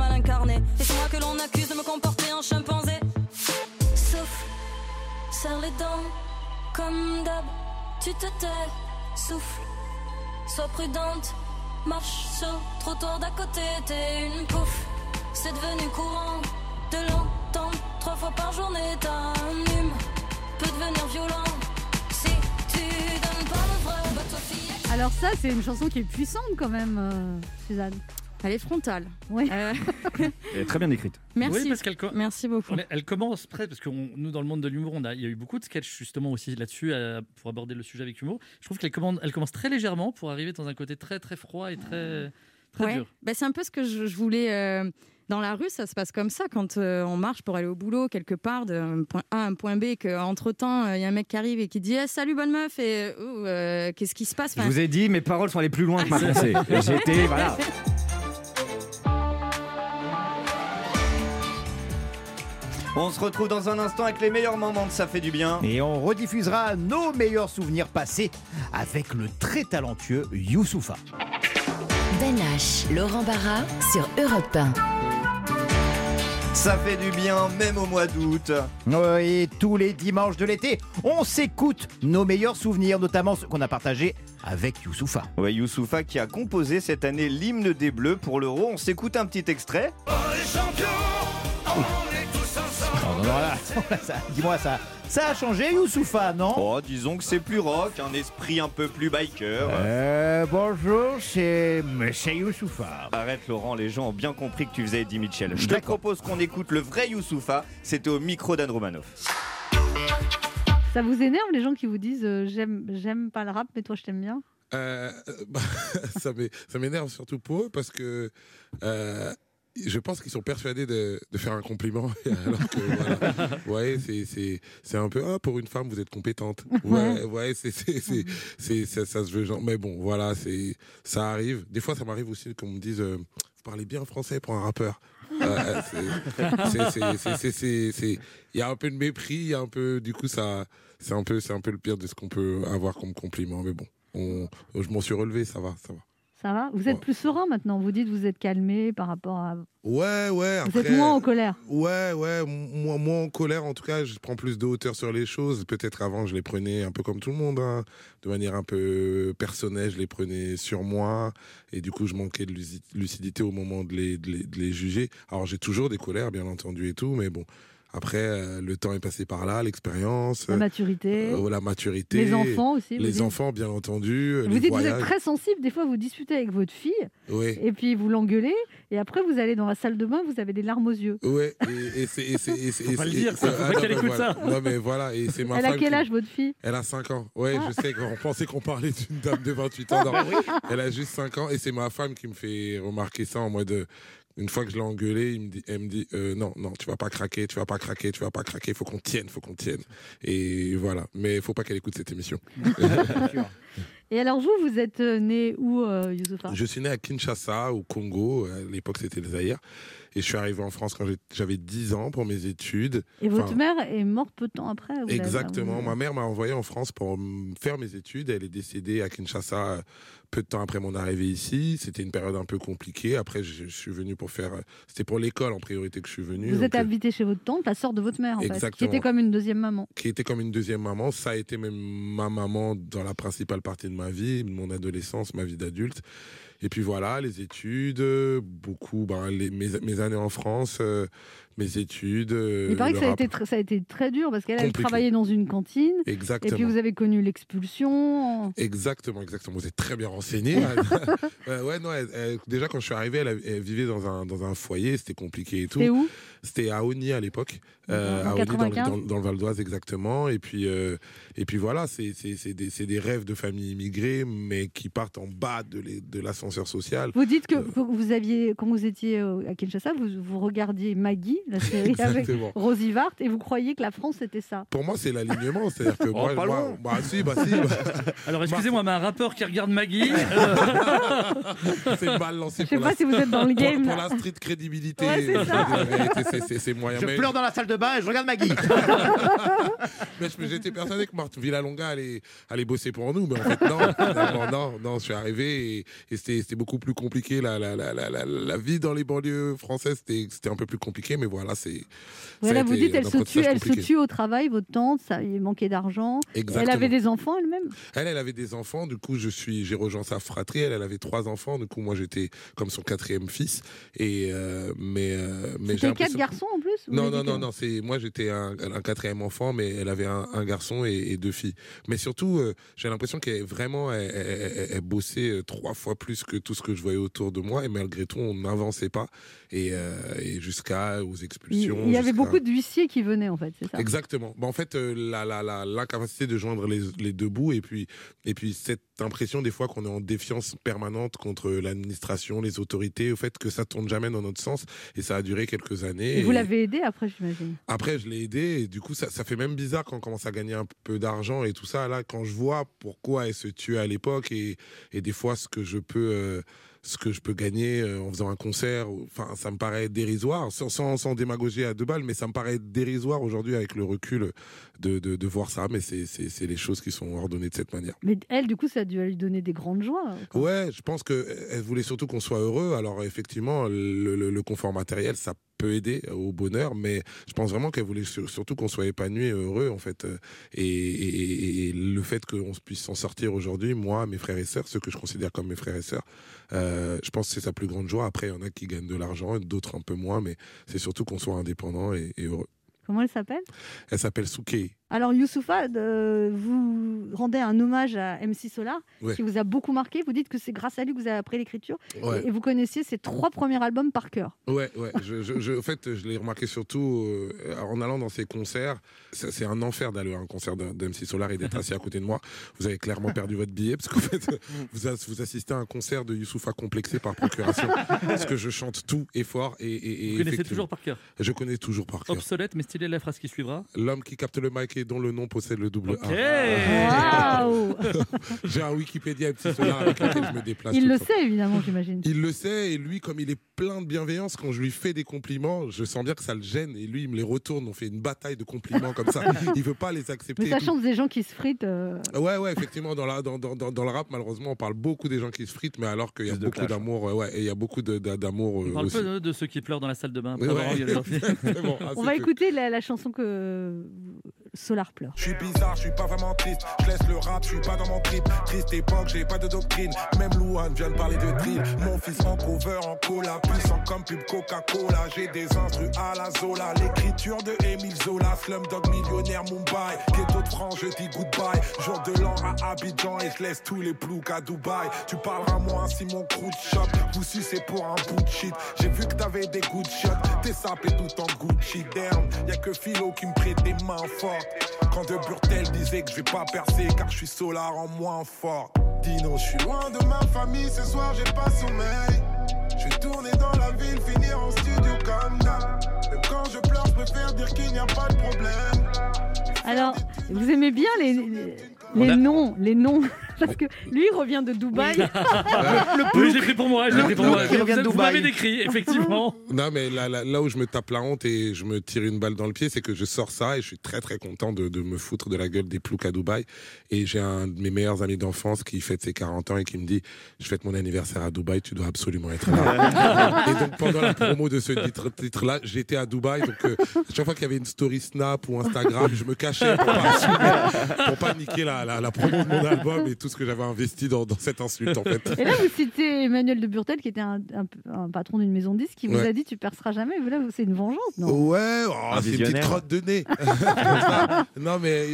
mal incarné, et c'est moi que l'on accuse de me comporter en chimpanzé. Souffle, serre les dents, comme d'hab, tu te tais, souffle, sois prudente, marche sur trottoir d'à côté, t'es une pouffe, c'est devenu courant. De l'entendre trois fois par journée, ta hume. Peut devenir violent. Si tu donnes pas le vrai, toi fille. Alors ça, c'est une chanson qui est puissante quand même, euh, Suzanne. Elle est frontale. Euh, Elle est très bien écrite. merci. Oui, parce qu'elle co- Merci beaucoup. elle commence presque, parce que on- nous, dans le monde de l'humour, on a- il y a eu beaucoup de sketchs justement aussi là-dessus, euh, pour aborder le sujet avec humour. Je trouve qu'elle commence, elle commence très légèrement pour arriver dans un côté très très froid et très, très Ouais. dur. Bah, c'est un peu ce que je, je voulais. euh, dans la rue, ça se passe comme ça quand euh, on marche pour aller au boulot quelque part d'un point A à un point B, qu'entre temps il y a un mec qui arrive et qui dit Eh, Salut bonne meuf et qu'est-ce qui se passe? Je vous ai dit, mes paroles sont allées plus loin que ma pensée. Et J'étais, voilà. On se retrouve dans un instant avec les meilleurs moments de Ça fait du bien. Et on rediffusera nos meilleurs souvenirs passés avec le très talentueux Youssoufa. Ben H, Laurent Barra sur Europe 1. Ça fait du bien, même au mois d'août. Et tous les dimanches de l'été, on s'écoute nos meilleurs souvenirs, notamment ceux qu'on a partagés avec Youssoufa. Ouais, Youssoufa qui a composé cette année l'hymne des Bleus pour l'Euro. On s'écoute un petit extrait. Oh, non, non, là, ça- Dis-moi, ça, ça a changé Youssoufa, non Oh, disons que c'est plus rock, un esprit un peu plus biker. Euh, bonjour, c'est Monsieur Youssoufa. Arrête Laurent, les gens ont bien compris que tu faisais Eddie Mitchell. Je te D'accord. propose qu'on écoute le vrai Youssoufa. C'était au micro d'Anne Romanoff. Ça vous énerve les gens qui vous disent euh, j'aime j'aime pas le rap mais toi je t'aime bien? Euh, bah, ça m'é- ça m'énerve surtout pour eux parce que euh, je pense qu'ils sont persuadés de, de faire un compliment. Alors que, voilà, ouais, c'est- un peu, ah, pour une femme, vous êtes compétente. Ouais, ouais, c'est ça, ça se veut genre. Mais bon, voilà, c'est ça arrive. Des fois, ça m'arrive aussi qu'on me dise, euh, vous parlez bien français pour un rappeur. Euh, c'est- Il y a un peu de mépris, il y a un peu, du coup, ça, c'est un peu, c'est un peu le pire de ce qu'on peut avoir comme compliment. Mais bon. on, je m'en suis relevé, ça va, ça va. Ça va? Vous êtes plus serein maintenant. Vous dites vous êtes calmé par rapport à. Ouais, ouais. Vous êtes après- moins en colère. Ouais, ouais. Moi, moi, en colère, en tout cas, je prends plus de hauteur sur les choses. Peut-être avant, je les prenais un peu comme tout le monde, hein, de manière un peu personnelle. Je les prenais sur moi. Et du coup, je manquais de luci- lucidité au moment de les, de les, de les juger. Alors, j'ai toujours des colères, bien entendu, et tout. Mais bon, après, euh, le temps est passé par là, l'expérience. La maturité. euh, la maturité. Les enfants aussi, Les dites. enfants, bien entendu. euh, Vous les dites que vous êtes très sensible. Des fois, vous disputez avec votre fille. Oui. Et puis vous l'engueulez. Et après, vous allez dans la salle de bain, vous avez des larmes aux yeux. Ouais, et, et c'est. et c'est- et c'est- Faut et pas le c'est- dire, ça, faut ah, pas qu'elle écoute voilà. ça. Non, mais voilà, et c'est ma Elle a quel qui- âge, votre fille? Elle a 5 ans. Ouais, Ah. je sais qu'on pensait qu'on parlait d'une dame de 28 ans. Non, Ah oui. Elle a juste 5 ans et c'est ma femme qui me fait remarquer ça en mode. Une fois que je l'ai engueulée, il me dit, elle me dit euh, non, non, tu vas pas craquer, tu vas pas craquer, tu vas pas craquer, faut qu'on tienne, faut qu'on tienne. Et voilà. Mais il faut pas qu'elle écoute cette émission. Et alors, vous, vous êtes euh, né où, euh, Je suis né à Kinshasa, au Congo. À l'époque, c'était le Zaïre. Et je suis arrivé en France quand j'avais 10 ans pour mes études. Et votre mère est morte peu de temps après Exactement. Ma mère m'a envoyé en France pour faire mes études. Elle est décédée à Kinshasa euh, peu de temps après mon arrivée ici. C'était une période un peu compliquée. Après, je, je suis venu pour faire. euh, C'était pour l'école en priorité que je suis venu. Vous êtes euh, habité chez votre tante, la sœur de votre mère, en fait, qui Exactement. était comme une deuxième maman. qui était comme une deuxième maman. Ça a été même ma maman dans la principale partie de ma vie, mon adolescence, ma vie d'adulte. Et puis voilà, les études, euh, beaucoup, ben, mes, mes années en France, euh, mes études. euh, Il paraît que ça a, été tr- ça a été très dur parce qu'elle elle Compliqué. travaillait dans une cantine. Exactement. Et puis vous avez connu l'expulsion. Exactement, exactement. Vous êtes très bien renseigné. Euh, ouais, non, elle- elle- déjà quand je suis arrivé, elle, a- elle vivait dans un, dans un foyer, c'était compliqué et tout. C'était où? C'était à Ogny à l'époque. Euh, à Ogny, dans, le- 95? dans, dans le Val d'Oise, exactement. Et puis, euh, et puis voilà, c'est des, rêves de famille immigrée, mais qui partent en bas de l'ascenseur social. Vous dites que Euh, vous aviez, quand vous étiez à Kinshasa, vous, vous regardiez Maggie, la série avec. Rosie Vart, et vous croyez que la France c'était ça? Pour moi, c'est l'alignement. C'est-à-dire que Oh, moi, pas moi- loin. bah si, bah si. bah, Alors excusez-moi, mais un rappeur qui regarde Maggie. euh, c'est mal lancé. Je sais pour pas la- si vous êtes dans le pour- game, Pour, là. la street crédibilité. Ouais, c'est moyen. Je Mais- pleure dans la salle de bain et je regarde Maggie. Mais J'étais persuadé que Marthe Villalonga allait, allait bosser pour nous, mais en fait, non, non, non, je suis arrivé et, et c'était c'était beaucoup plus compliqué. La, la, la, la, la, la vie dans les banlieues françaises, c'était c'était un peu plus compliqué, mais voilà, c'est. Voilà, ça a vous dites, elle se tue, elle se tue au travail, votre tante, ça, il manquait d'argent. Elle avait des enfants elle-même? Elle, elle avait des enfants, du coup, je suis, j'ai rejoint sa fratrie. Elle, elle avait trois enfants, du coup, moi, j'étais comme son quatrième fils. Et euh, mais, euh, mais j'ai quatre garçons en plus Non, non, non, non. C'est moi, j'étais un, un quatrième enfant, mais elle avait un, un garçon et, et deux filles. Mais surtout, euh, j'ai l'impression qu'elle vraiment, elle, elle- elle- elle bossait trois fois plus que tout ce que je voyais autour de moi. Et malgré tout, on n'avançait pas. Et, et jusqu'à aux expulsions. il y avait beaucoup d'huissiers qui venaient en fait, c'est ça? Exactement. Bah, en fait, euh, la, la, la, l'incapacité de joindre les, les deux bouts et puis, et puis cette impression des fois qu'on est en défiance permanente contre l'administration, les autorités, au fait que ça tourne jamais dans notre sens. Et ça a duré quelques années. Et vous l'avez aidé après, j'imagine? après, je l'ai aidé et du coup, ça, ça fait même bizarre quand on commence à gagner un peu d'argent et tout ça. Là, quand je vois pourquoi elle se tuait à l'époque et, et des fois ce que je peux, euh, ce que je peux gagner euh, en faisant un concert, enfin, ça me paraît dérisoire, sans, sans, sans démagoger à deux balles, mais ça me paraît dérisoire aujourd'hui avec le recul de, de, de voir ça. Mais c'est les choses qui sont ordonnées de cette manière. Mais elle, du coup, ça a dû lui donner des grandes joies. Ouais, je pense qu'elle voulait surtout qu'on soit heureux. Alors effectivement, le, le- le confort matériel, ça peut aider au bonheur, mais je pense vraiment qu'elle voulait sur- surtout qu'on soit épanoui et heureux en fait. Euh, Et, et- et- et le fait qu'on puisse s'en sortir aujourd'hui, moi, mes frères et sœurs, ceux que je considère comme mes frères et sœurs, euh, je pense que c'est sa plus grande joie. Après, il y en a qui gagnent de l'argent, d'autres un peu moins, mais c'est surtout qu'on soit indépendant et, et heureux. Comment elle s'appelle? Elle s'appelle Soukei. Alors, Youssoufa, euh, vous rendez un hommage à MC Solar, Ouais. qui vous a beaucoup marqué. Vous dites que c'est grâce à lui que vous avez appris l'écriture. Ouais. Et, et vous connaissiez ses trois premiers albums par cœur. Ouais, ouais. Je, je- je- en fait, je l'ai remarqué surtout euh, en allant dans ses concerts. C'est un enfer d'aller à un concert de- d'MC Solar et d'être assis à côté de moi. Vous avez clairement perdu votre billet parce qu'en fait, vous, as- vous assistez à un concert de Youssoufa complexé par procuration. parce que je chante tout et fort. Et, et- et Vous connaissez toujours par cœur. Je connais toujours par cœur. Obsolète, mais stylé la phrase qui suivra. L'homme qui capte le mic et dont le nom possède le double. A. Waouh J'ai un Wikipédia MC Solar avec lequel je me déplace. Il le temps. sait, évidemment, j'imagine. Il le sait, et lui, comme il est plein de bienveillance, quand je lui fais des compliments, je sens bien que ça le gêne, et lui, il me les retourne. On fait une bataille de compliments comme ça. Il veut pas les accepter. Mais ça chante des gens qui se fritent. euh, Ouais, ouais, effectivement, dans, la, dans, dans, dans, dans le rap, malheureusement, on parle beaucoup des gens qui se fritent, mais alors qu'il y a beaucoup clash, d'amour, euh, ouais, et il y a beaucoup d'amour euh, On parle aussi. peu de, de ceux qui pleurent dans la salle de bain. après Ouais, avoir On va écouter la, la chanson que Solar pleure. Je suis bizarre, je suis pas vraiment triste. Je laisse le rap, je suis pas dans mon trip. Triste époque, j'ai pas de doctrine. Même Louane vient de parler de drill. Mon fils en cover, en cola, puissant comme pub Coca-Cola. J'ai des instrus à la Zola. L'écriture de Émile Zola. Slumdog millionnaire Mumbai. Ghetto de France, je dis goodbye. Jour de l'an à Abidjan et je laisse tous les ploucs à Dubaï. Tu parleras moins si mon crew shop. Vous c'est pour un bout de shit. J'ai vu que t'avais des good shots. T'es sapé tout en Gucci down. Y'a que Philo qui me prête des mains fortes. Quand de Burtel disait que je vais pas percer car je suis solar en moins fort. Dino, je suis loin de ma famille, ce soir j'ai pas sommeil. Je vais tourner dans la ville, finir en studio comme d'hab. Même quand je pleure, je préfère dire qu'il n'y a pas de problème. Alors, vous aimez bien les, les, On les a- noms, les noms, parce que lui il revient de Dubaï. Oui, je l'ai pris pour moi, je l'ai pris pour Le moi. plouc, il revient de Vous Dubaï. m'avez décrit, effectivement. Non, mais là, là, là où je me tape la honte et je me tire une balle dans le pied, c'est que je sors ça et je suis très très content de, de me foutre de la gueule des ploucs à Dubaï. Et j'ai un de mes meilleurs amis d'enfance qui fête ses 40 ans et qui me dit Je fête mon anniversaire à Dubaï, tu dois absolument être là. et donc pendant la promo de ce titre- titre-là, j'étais à Dubaï. Donc euh, chaque fois qu'il y avait une story Snap ou Instagram, je me cachais pour pas, pour pas niquer la, la, la promo de mon album et tout ce que j'avais investi dans, dans cette insulte en fait. Et là, vous citez Emmanuel de Burtel, qui était un, un- un patron d'une maison de disques, qui vous Ouais. a dit Tu perceras jamais. Là, c'est une vengeance, non? Ouais, oh, Un c'est une petite crotte de nez. Non, mais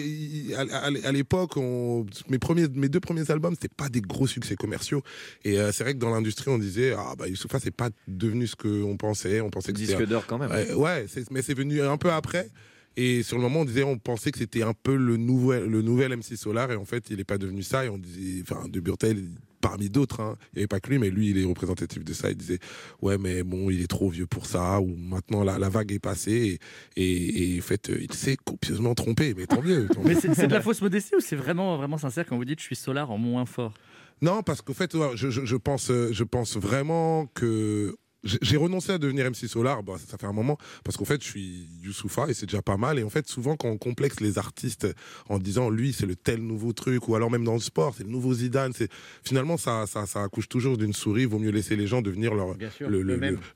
à, à- à l'époque, on- mes, premiers, mes deux premiers albums, c'était pas des gros succès commerciaux. Et euh, c'est vrai que dans l'industrie, on disait Ah, bah, Youssoufa, c'est pas devenu ce qu'on pensait. On pensait que Disque d'or quand même. Ouais, ouais, c'est- mais c'est venu un peu après. Et sur le moment, on disait, on pensait que c'était un peu le nouvel, le nouvel MC Solar, et en fait, il n'est pas devenu ça. Et on disait, enfin, de Burtel, parmi d'autres, hein, il n'y avait pas que lui, mais lui, il est représentatif de ça. Il disait, ouais, mais bon, il est trop vieux pour ça, ou maintenant la, la vague est passée, et, et, et en fait, il s'est copieusement trompé, mais tant mieux. tant Mais mieux. c'est c'est de la fausse modestie ou c'est vraiment, vraiment sincère quand vous dites je suis solar en moins fort? Non, parce qu'au fait, je- je pense, euh, je pense vraiment que j'ai renoncé à devenir MC Solar, bah, ça, fait un moment, parce qu'en fait, je suis Youssoufa et c'est déjà pas mal. Et en fait, souvent, quand on complexe les artistes en disant lui, c'est le tel nouveau truc, ou alors même dans le sport, c'est le nouveau Zidane, c'est finalement, ça, ça, ça accouche toujours d'une souris. Vaut mieux laisser les gens devenir leur, le-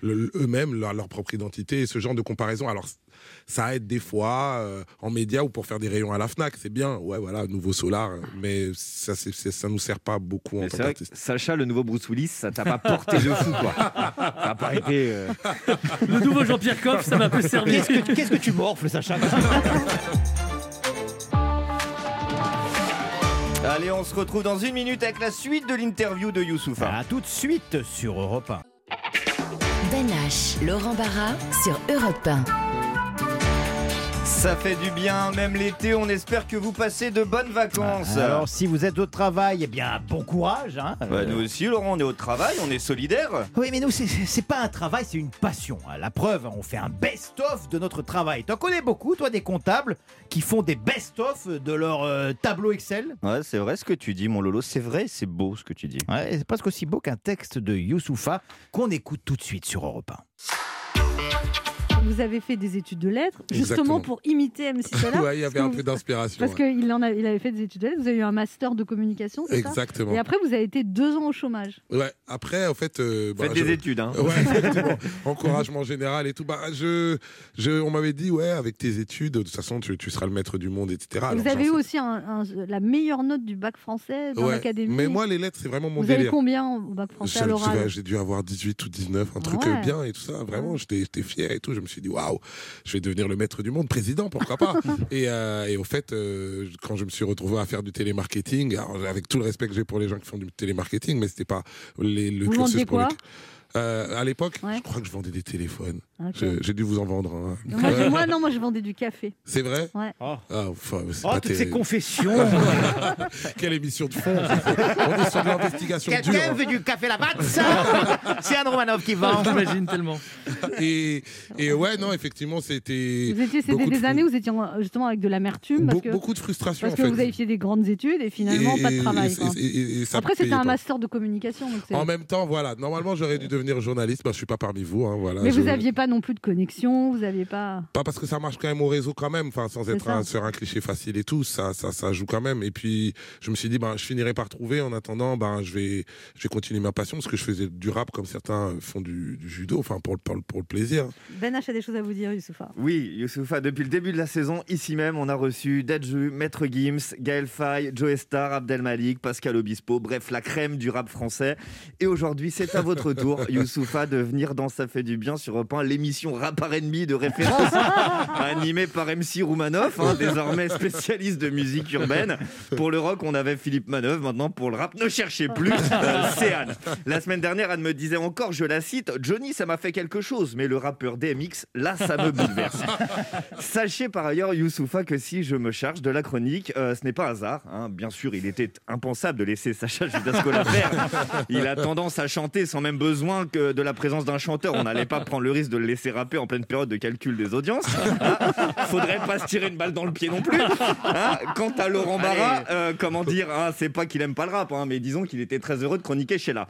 le- le- eux-mêmes, leur, leur propre identité et ce genre de comparaison. Alors, ça aide des fois euh, en médias ou pour faire des rayons à la Fnac, c'est bien. Ouais, voilà, nouveau Solar, mais ça, c'est- ça nous sert pas beaucoup en Mais tant vrai que qu'artiste. Sacha, le nouveau Bruce Willis, ça t'a pas porté de fou, quoi. Ça a pas été. euh, Le nouveau Jean-Pierre Coff, ça m'a peu servi. Qu'est-ce que, qu'est-ce que tu morfles, Sacha Allez, on se retrouve dans une minute avec la suite de l'interview de Youssoufa. À tout de suite sur Europe 1. Ben H, Laurent Barra sur Europe 1. Ça fait du bien, même l'été. On espère que vous passez de bonnes vacances. Alors, si vous êtes au travail, eh bien, bon courage. Hein. Ouais, nous aussi, Laurent, on est au travail, on est solidaires. Oui, mais nous, c'est pas un travail, c'est une passion. hein. La preuve, on fait un best-of de notre travail. T'en connais beaucoup, toi, des comptables qui font des best-of de leur euh, tableau Excel? Ouais, c'est vrai ce que tu dis, mon Lolo. C'est vrai, c'est beau ce que tu dis. Ouais, c'est presque aussi beau qu'un texte de Youssoufa qu'on écoute tout de suite sur Europe 1. Vous avez fait des études de lettres, justement Exactement. pour imiter MC Solar. ouais, il y avait un vous- peu d'inspiration. Parce ouais. qu'il en a, il avait fait des études de lettres, vous avez eu un master de communication, c'est ça? Exactement. Et après, vous avez été deux ans au chômage. Ouais, après, en fait. euh, bah, Faites je- des études, hein. Ouais, effectivement. Encouragement général et tout. Bah, je, je, on m'avait dit, ouais, avec tes études, de toute façon, tu, tu seras le maître du monde, etc. Et vous avez eu aussi un- un- la meilleure note du bac français dans Ouais. l'académie. Mais moi, les lettres, c'est vraiment mon vous avez délire. combien au bac français à l'oral? J'ai dû avoir 18 ou 19, un truc Ouais. euh, bien et tout ça. Vraiment, j'étais j'étais fier et tout. Je me suis dit, waouh, je vais devenir le maître du monde, président, pourquoi pas. et, euh, et au fait, euh, quand je me suis retrouvé à faire du télémarketing, alors, avec tout le respect que j'ai pour les gens qui font du télémarketing, mais c'était pas les, le Vous cursus pour quoi lequel- Euh, à l'époque, Ouais. je crois que je vendais des téléphones. J'ai dû vous en vendre un. Moi, non, moi, je vendais du café. C'est vrai? Ouais. Ah, enfin, c'est Oh, toutes ces confessions. Quelle émission de fond On est sur de l'investigation dure. Quelqu'un veut du café Lavazza C'est Anne Romanov qui vend. J'imagine tellement. Et, et ouais, non, effectivement, c'était. Vous étiez, c'était de des années où vous étiez en- justement avec de l'amertume. Beaucoup- de frustration, Parce en que fait. vous avez fait des grandes études et finalement, Et- pas de travail. et- quoi. et- et- et ça Après, c'était un master de communication. En même temps, voilà. Normalement, j'aurais dû devenir journaliste. Bah, je suis pas parmi vous. hein, voilà. Mais Je- vous n'aviez pas non plus de connexion, vous n'aviez pas. Pas parce que ça marche quand même au réseau quand même, enfin sans être un, sur un cliché facile et tout, ça, ça, ça joue quand même. Et puis je me suis dit, ben, je finirai par trouver. En attendant, ben, je vais, je vais continuer ma passion parce que je faisais du rap comme certains font du, du judo, enfin pour, le- pour, le- pour le plaisir. Ben H a des choses à vous dire, Youssoufa. Oui, Youssoufa, depuis le début de la saison, ici même, on a reçu Dadju, Maître Gims, Gaël Faye, Joe Star, Abdel Malik, Pascal Obispo, bref, la crème du rap français. Et aujourd'hui, c'est à votre tour, Youssoufa, de venir dans Ça fait du bien sur Europe 1, l'émission Rap R&B de référence, animée par MC Roumanoff, hein, désormais spécialiste de musique urbaine. Pour le rock, on avait Philippe Manœuvre, maintenant pour le rap, ne cherchez plus, euh, c'est Anne. La semaine dernière, Anne me disait encore, je la cite, Johnny, ça m'a fait quelque chose, mais le rappeur DMX, là, ça me bouleverse. Sachez par ailleurs, Youssoufa, que si je me charge de la chronique, euh, ce n'est pas hasard. hein. Bien sûr, il était impensable de laisser Sacha Judasco la faire. Il a tendance à chanter sans même besoin que de la présence d'un chanteur. On n'allait pas prendre le risque de le laisser rapper en pleine période de calcul des audiences. Hein. Faudrait pas se tirer une balle dans le pied non plus. Hein. Quant à Laurent Barra, euh, comment dire, hein, c'est pas qu'il aime pas le rap, hein, mais disons qu'il était très heureux de chroniquer chez là.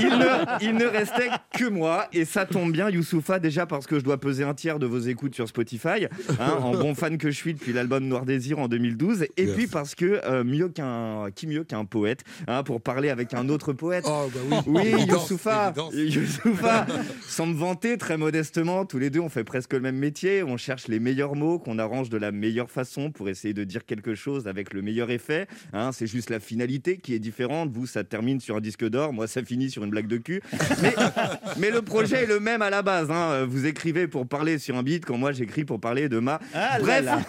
Il ne, il ne restait que moi, et ça tombe bien, Youssoufa, déjà parce que je dois peser un tiers de vos écoutes sur Spotify, hein, en bon fan que je suis depuis l'album Noir Désir en 2012, et Yes. puis parce que euh, mieux qu'un, qui mieux qu'un poète, pour parler avec un autre poète. Oh, bah oui. Youssoufa. Youssoufa, sans me vanter, très modestement, tous les deux, on fait presque le même métier. On cherche les meilleurs mots qu'on arrange de la meilleure façon pour essayer de dire quelque chose avec le meilleur effet. Hein, c'est juste la finalité qui est différente. Vous, ça termine sur un disque d'or. Moi, ça finit sur une blague de cul. Mais, mais le projet est le même à la base. hein. Vous écrivez pour parler sur un beat quand moi, j'écris pour parler de ma... Ah là Bref, là.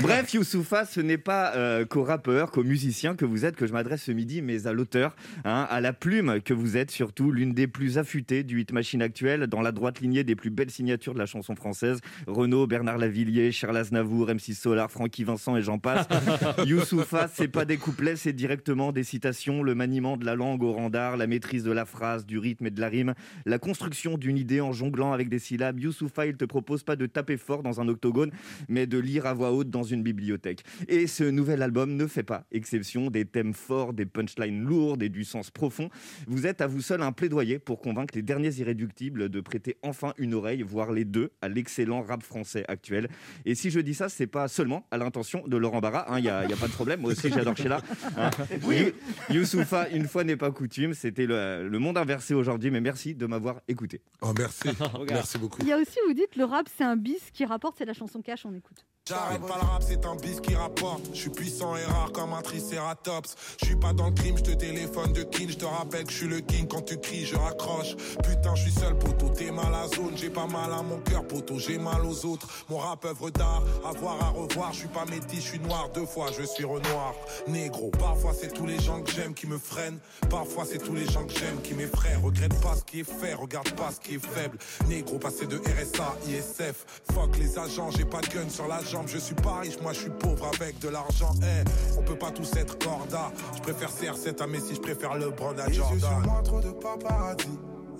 Bref, Youssoufa, ce n'est pas euh, qu'au rappeur, qu'au musicien que vous êtes que je m'adresse ce midi, mais à l'auteur, hein, à la plume que vous êtes surtout, l'une des plus affûtées du hit machine actuel, dans la droite lignée des plus belles signatures de la chanson française. Renaud, Bernard Lavillier, Charles Aznavour, MC Solar, Francky Vincent et j'en passe. Youssoufa, c'est pas des couplets, c'est directement des citations, le maniement de la langue au rang d'art, la maîtrise de la phrase, du rythme et de la rime, la construction d'une idée en jonglant avec des syllabes. Youssoufa, il te propose pas de taper fort dans un octogone, mais de lire à voix haute dans une bibliothèque. Et ce nouvel album ne fait pas exception des thèmes forts, des punchlines lourdes et du sens profond. Vous êtes à vous seul un plaidoyer pour convaincre les derniers irréductibles de prêter enfin une oreille, voire les deux, à l'excellent rap français actuel. Et si je dis ça, c'est pas seulement à l'intention de Laurent Barra, il n'y a, y a pas de problème, moi aussi j'adore Sheila. Hein. You- Youssoufa, une fois n'est pas coutume, c'était le, le monde inversé aujourd'hui, mais merci de m'avoir écouté. Oh, merci. merci beaucoup. Il y a aussi, vous dites, le rap, c'est un bis qui rapporte, c'est la chanson cash, on écoute. J'arrête pas le rap, c'est un bis qui rapporte. Je suis puissant et rare comme un tricératops. Je suis pas dans le crime, je te téléphone de king. Je te rappelle que je suis le king quand tu cries, je raccroche. Putain, je suis seul, poteau, t'es mal à zone. J'ai pas mal à mon cœur, poteau, j'ai mal aux autres. Mon rap œuvre d'art, à voir, à revoir. Je suis pas métis, je suis noir deux fois, je suis renoir. Négro, parfois c'est tous les gens que j'aime qui me freinent. Parfois c'est tous les gens que j'aime qui m'effraient. Regrette pas ce qui est fait, regarde pas ce qui est faible. Négro, passé de RSA, ISF. Fuck les agents, j'ai pas de gun sur la jambe. Je suis pas riche, moi je suis pauvre avec de l'argent. Eh, on peut pas tous être corda. Je préfère CR7 à Messi, je préfère le Brown à Les yeux sur Jordan. moi, trop de paparazzi.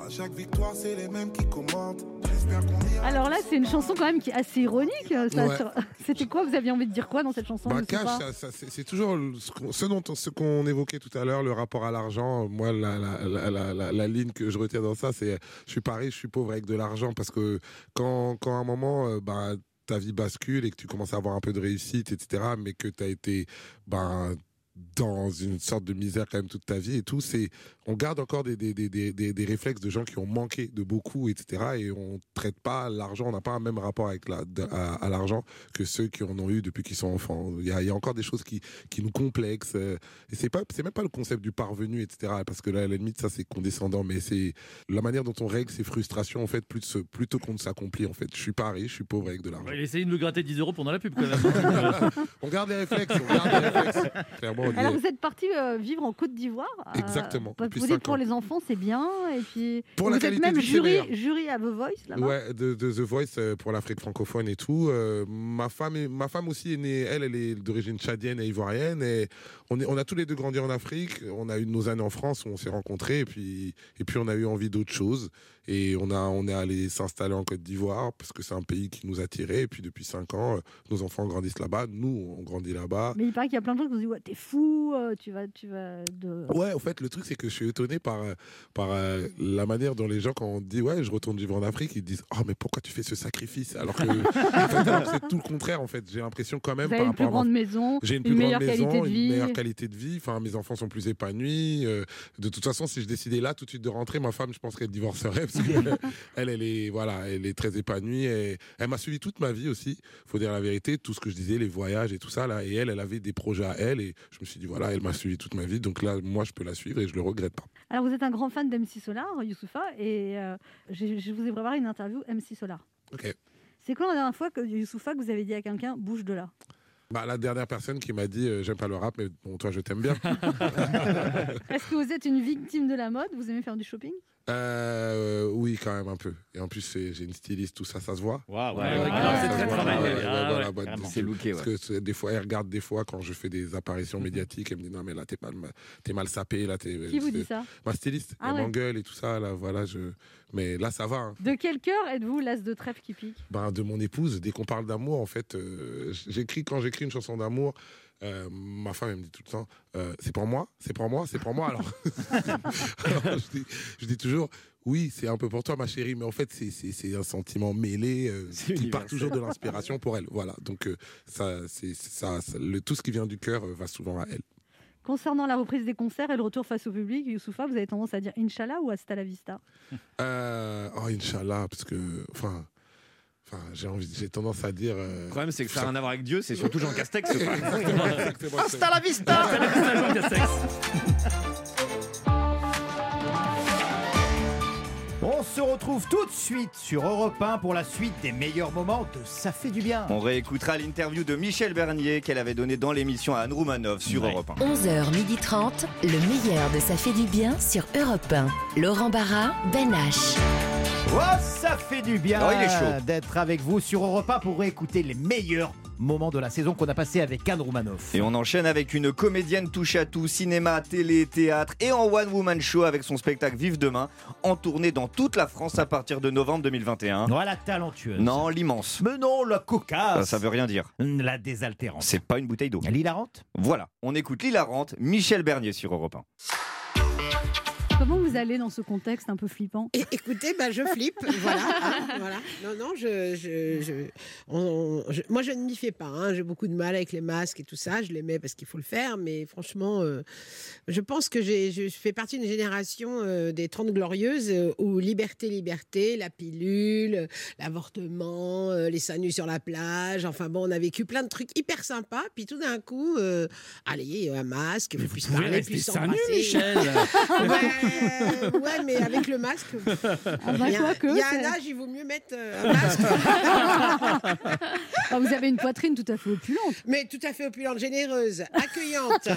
À chaque victoire, c'est les mêmes qui commentent. Alors là, c'est une chanson quand même qui est assez ironique. euh, Ouais. C'était quoi Vous aviez envie de dire quoi dans cette chanson Bah, c'est toujours ce qu'on ce qu'on évoquait tout à l'heure, le rapport à l'argent. Moi, la, la, la, la- la- la ligne que je retiens dans ça, c'est je suis pas riche, je suis pauvre avec de l'argent. Parce que quand, quand à un moment, euh, bah, ta vie bascule et que tu commences à avoir un peu de réussite, etc., mais que tu as été ben, dans une sorte de misère quand même toute ta vie et tout, c'est on garde encore des, des, des, des, des- réflexes de gens qui ont manqué de beaucoup, etc. Et on traite pas l'argent, on n'a pas un même rapport avec la, de- à, à l'argent que ceux qui en ont eu depuis qu'ils sont enfants. Il y a, il y a encore des choses qui, qui nous complexent. euh, Et c'est pas, c'est même pas le concept du parvenu, etc. Parce que là, à la limite, ça c'est condescendant, mais c'est la manière dont on règle ses frustrations en fait, plus se- plutôt qu'on ne s'accomplit. En fait, je suis pas riche, je suis pauvre avec de l'argent. Il essaye de nous gratter 10 euros pendant la pub quand même. on garde les réflexes, on garde les réflexes. Clairement, Alors vous êtes parti euh, vivre en Côte d'Ivoire. euh, Exactement, bah, vous dites pour ans. les enfants c'est bien et puis Pour et la vous êtes même jury, jury à The Voice là-bas. Ouais, de, de The Voice euh, pour l'Afrique francophone et tout. Ma femme, est- ma femme aussi est née, elle, elle est d'origine tchadienne et ivoirienne. Et on, est, on a tous les deux grandi en Afrique. On a eu nos années en France où on s'est rencontrés. Et puis, et puis on a eu envie d'autre chose. Et on, a, on est allé s'installer en Côte d'Ivoire parce que c'est un pays qui nous attirait. Et puis depuis cinq ans, nos enfants grandissent là-bas. Nous, on grandit là-bas. Mais il paraît qu'il y a plein de gens qui vous disent ouais t'es fou, euh, tu vas tu vas de. Ouais, en fait, le truc, c'est que je suis étonné par, euh, par euh, la manière dont les gens, quand on dit, ouais, je retourne vivre en Afrique, ils disent, oh, mais pourquoi tu fais ce sacrifice? Alors que c'est tout le contraire, en fait. J'ai l'impression quand même. Vous par une plus à grande maison, J'ai une, une plus meilleure grande maison, une meilleure qualité de vie. Enfin, mes enfants sont plus épanouis. de toute façon, si je décidais là tout de suite de rentrer, ma femme, je pense qu'elle divorcerait parce qu'elle, elle, elle est, voilà, elle est très épanouie. Et elle m'a suivi toute ma vie aussi. Faut dire la vérité, tout ce que je disais, les voyages et tout ça là. Et elle, elle avait des projets à elle. Et je me suis dit, voilà, elle m'a suivi toute ma vie. Donc là, moi, je peux la suivre et je le regrette pas. Alors vous êtes un grand fan d'MC Solar, Youssoufa, et euh, je vous ai préparé une interview MC Solar. Ok. C'est quand la dernière fois que Youssoufa que vous avez dit à quelqu'un bouge de là? Bah, la dernière personne qui m'a dit euh, j'aime pas le rap, mais bon, toi, je t'aime bien. Est-ce que vous êtes une victime de la mode? Vous aimez faire du shopping? Euh, oui, quand même un peu. Et en plus, j'ai une styliste, tout ça, ça se voit. Waouh, ouais, ouais, c'est très travaillé. Ah, ouais, bah, c'est- looké, Parce que des fois, elle regarde des fois quand je fais des apparitions médiatiques, elle me dit non mais là t'es mal, t'es mal sapé, là t'es. Qui vous dit ça Ma styliste, Ah elle ouais. m'engueule et tout ça, là, voilà, je. Mais là, ça va. hein. De quel cœur êtes-vous l'as de trèfle qui pique? Ben, de mon épouse, dès qu'on parle d'amour, en fait, euh, j'écris quand j'écris une chanson d'amour. Euh, ma femme elle me dit tout le temps euh, c'est pour moi c'est pour moi c'est pour moi alors, Alors, je, dis, je dis toujours oui c'est un peu pour toi ma chérie mais en fait c'est- un sentiment mêlé euh, qui part toujours de l'inspiration pour elle. Voilà. Donc euh, ça c'est c'est ça, ça- le, tout ce qui vient du cœur euh, va souvent à elle. Concernant la reprise des concerts et le retour face au public, Youssoufa, vous avez tendance à dire Inch'Allah ou Hasta la vista? Euh, oh Inch'Allah parce que enfin Enfin, j'ai envie, j'ai tendance à dire. euh, Le problème, c'est que ça n'a rien à voir avec Dieu, c'est surtout Jean Castex. quoi. Exactement, exactement. Hasta la vista Hasta la vista, Jean Castex. On se retrouve tout de suite sur Europe 1 pour la suite des meilleurs moments de Ça fait du bien. On réécoutera l'interview de Michel Bernier qu'elle avait donnée dans l'émission à Anne Roumanoff sur Europe 1. 11h30, le meilleur de Ça fait du bien sur Europe 1. Laurent Barra, Ben H. Oh, ça fait du bien Oh, d'être avec vous sur Europe 1 pour écouter les meilleurs moments de la saison qu'on a passé avec Anne Roumanoff. Et on enchaîne avec une comédienne touche à tout, cinéma, télé, théâtre et en one woman show avec son spectacle Vive demain, en tournée dans toute la France à partir de novembre 2021. Non, la talentueuse. Non, l'immense. Mais non, la Ça, cocasse. ça veut rien dire. La désaltérante. C'est pas une bouteille d'eau. L'hilarante Voilà, on écoute l'hilarante Michel Bernier sur Europe 1. Comment vous allez dans ce contexte un peu flippant? É- Écoutez, bah, je flippe, voilà, hein, voilà. Non, non, je, je, je- on- on- je- moi je ne m'y fais pas. hein. J'ai beaucoup de mal avec les masques et tout ça. Je les mets parce qu'il faut le faire, mais franchement, euh, je pense que je fais partie d'une génération euh, des 30 glorieuses euh, où liberté, liberté, la pilule, l'avortement, euh, les seins nus sur la plage. Enfin bon, on a vécu plein de trucs hyper sympas. Puis tout d'un coup, euh, allez, un masque, vous puisse pouvez parler, puis seins nus, s'embrasser. Michel. ouais, ouais, mais avec le masque. Ah bah, il y a, quoique, il y a c'est- un âge, il vaut mieux mettre euh, un masque. Ah, Vous avez une poitrine tout à fait opulente. Mais tout à fait opulente, généreuse, accueillante.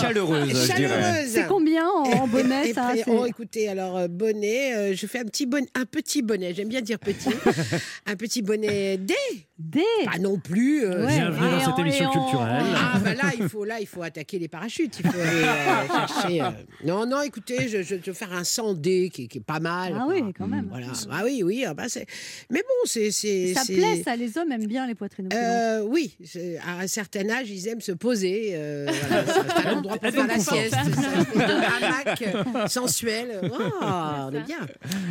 Chaleureuse. Chaleureuse. C'est combien en, en bonnet Et ça Oh, écoutez, alors euh, bonnet, euh, je fais un petit bonnet, un petit bonnet. J'aime bien dire petit, un petit bonnet D. D. Pas non plus. euh, Bienvenue dans cette émission culturelle. Ah bah là, il faut là, il faut attaquer les parachutes. Il faut aller euh, chercher. euh, Non, non, écoutez, je, je, je vais faire un 100 D qui, est- qui est pas mal. Ah quoi. oui, quand même. Voilà. Ah oui, oui. ah bah c'est. Mais bon, c'est c'est. Ça plaît, ça. Les hommes aiment bien les poitrines opulentes. Euh, oui, à un certain âge, ils aiment se poser. euh, voilà, c'est un endroit pour faire la sieste. C'est un hamac sensuel. Oh, on est bien.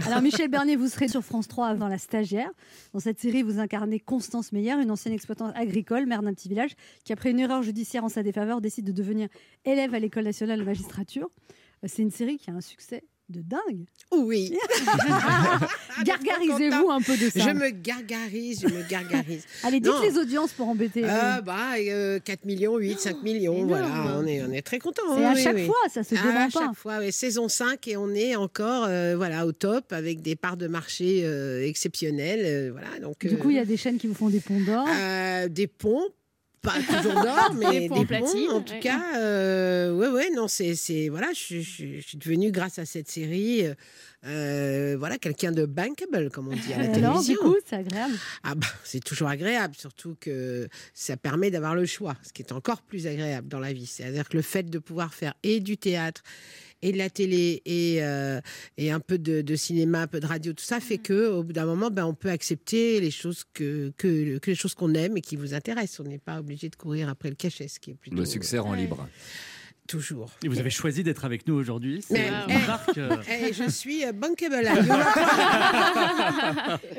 Alors Michel Bernier, vous serez sur France 3 dans La Stagiaire. Dans cette série, vous incarnez Constance une ancienne exploitante agricole, mère d'un petit village, qui après une erreur judiciaire en sa défaveur décide de devenir élève à l'école nationale de magistrature. Euh, C'est une série qui a un succès de dingue. Oui. Gargarisez-vous un peu de ça. Je me gargarise, je me gargarise. Allez, dites Non. les audiences pour embêter. Ah euh, bah, euh, 4 millions, 8, 5 millions, voilà, on est, on est très contents. C'est hein, à oui, chaque oui. fois, ça se À dément pas. chaque fois, saison 5 et on est encore euh, voilà, au top avec des parts de marché euh, exceptionnelles. voilà, donc, Du coup, il y a des chaînes qui vous font des ponts d'or. des ponts. Pas toujours d'or, mais Des platine, bons, en tout ouais. cas. euh, ouais, ouais, non, c'est, c'est voilà, je, je- je suis devenue grâce à cette série, euh, voilà, quelqu'un de bankable, comme on dit à la Et alors, du télévision. coup, c'est agréable. Ah bah, c'est toujours agréable, surtout que ça permet d'avoir le choix, ce qui est encore plus agréable dans la vie. C'est-à-dire que le fait de pouvoir faire et du théâtre et de la télé et, euh, et un peu de, de cinéma, un peu de radio, tout ça fait que au bout d'un moment, ben, on peut accepter les choses que, que, que les choses qu'on aime et qui vous intéressent. On n'est pas obligé de courir après le cachet, ce qui est plutôt Le succès rend libre. Toujours. Et vous avez choisi d'être avec nous aujourd'hui. C'est une eh, marque. euh, eh, je suis euh, bankable.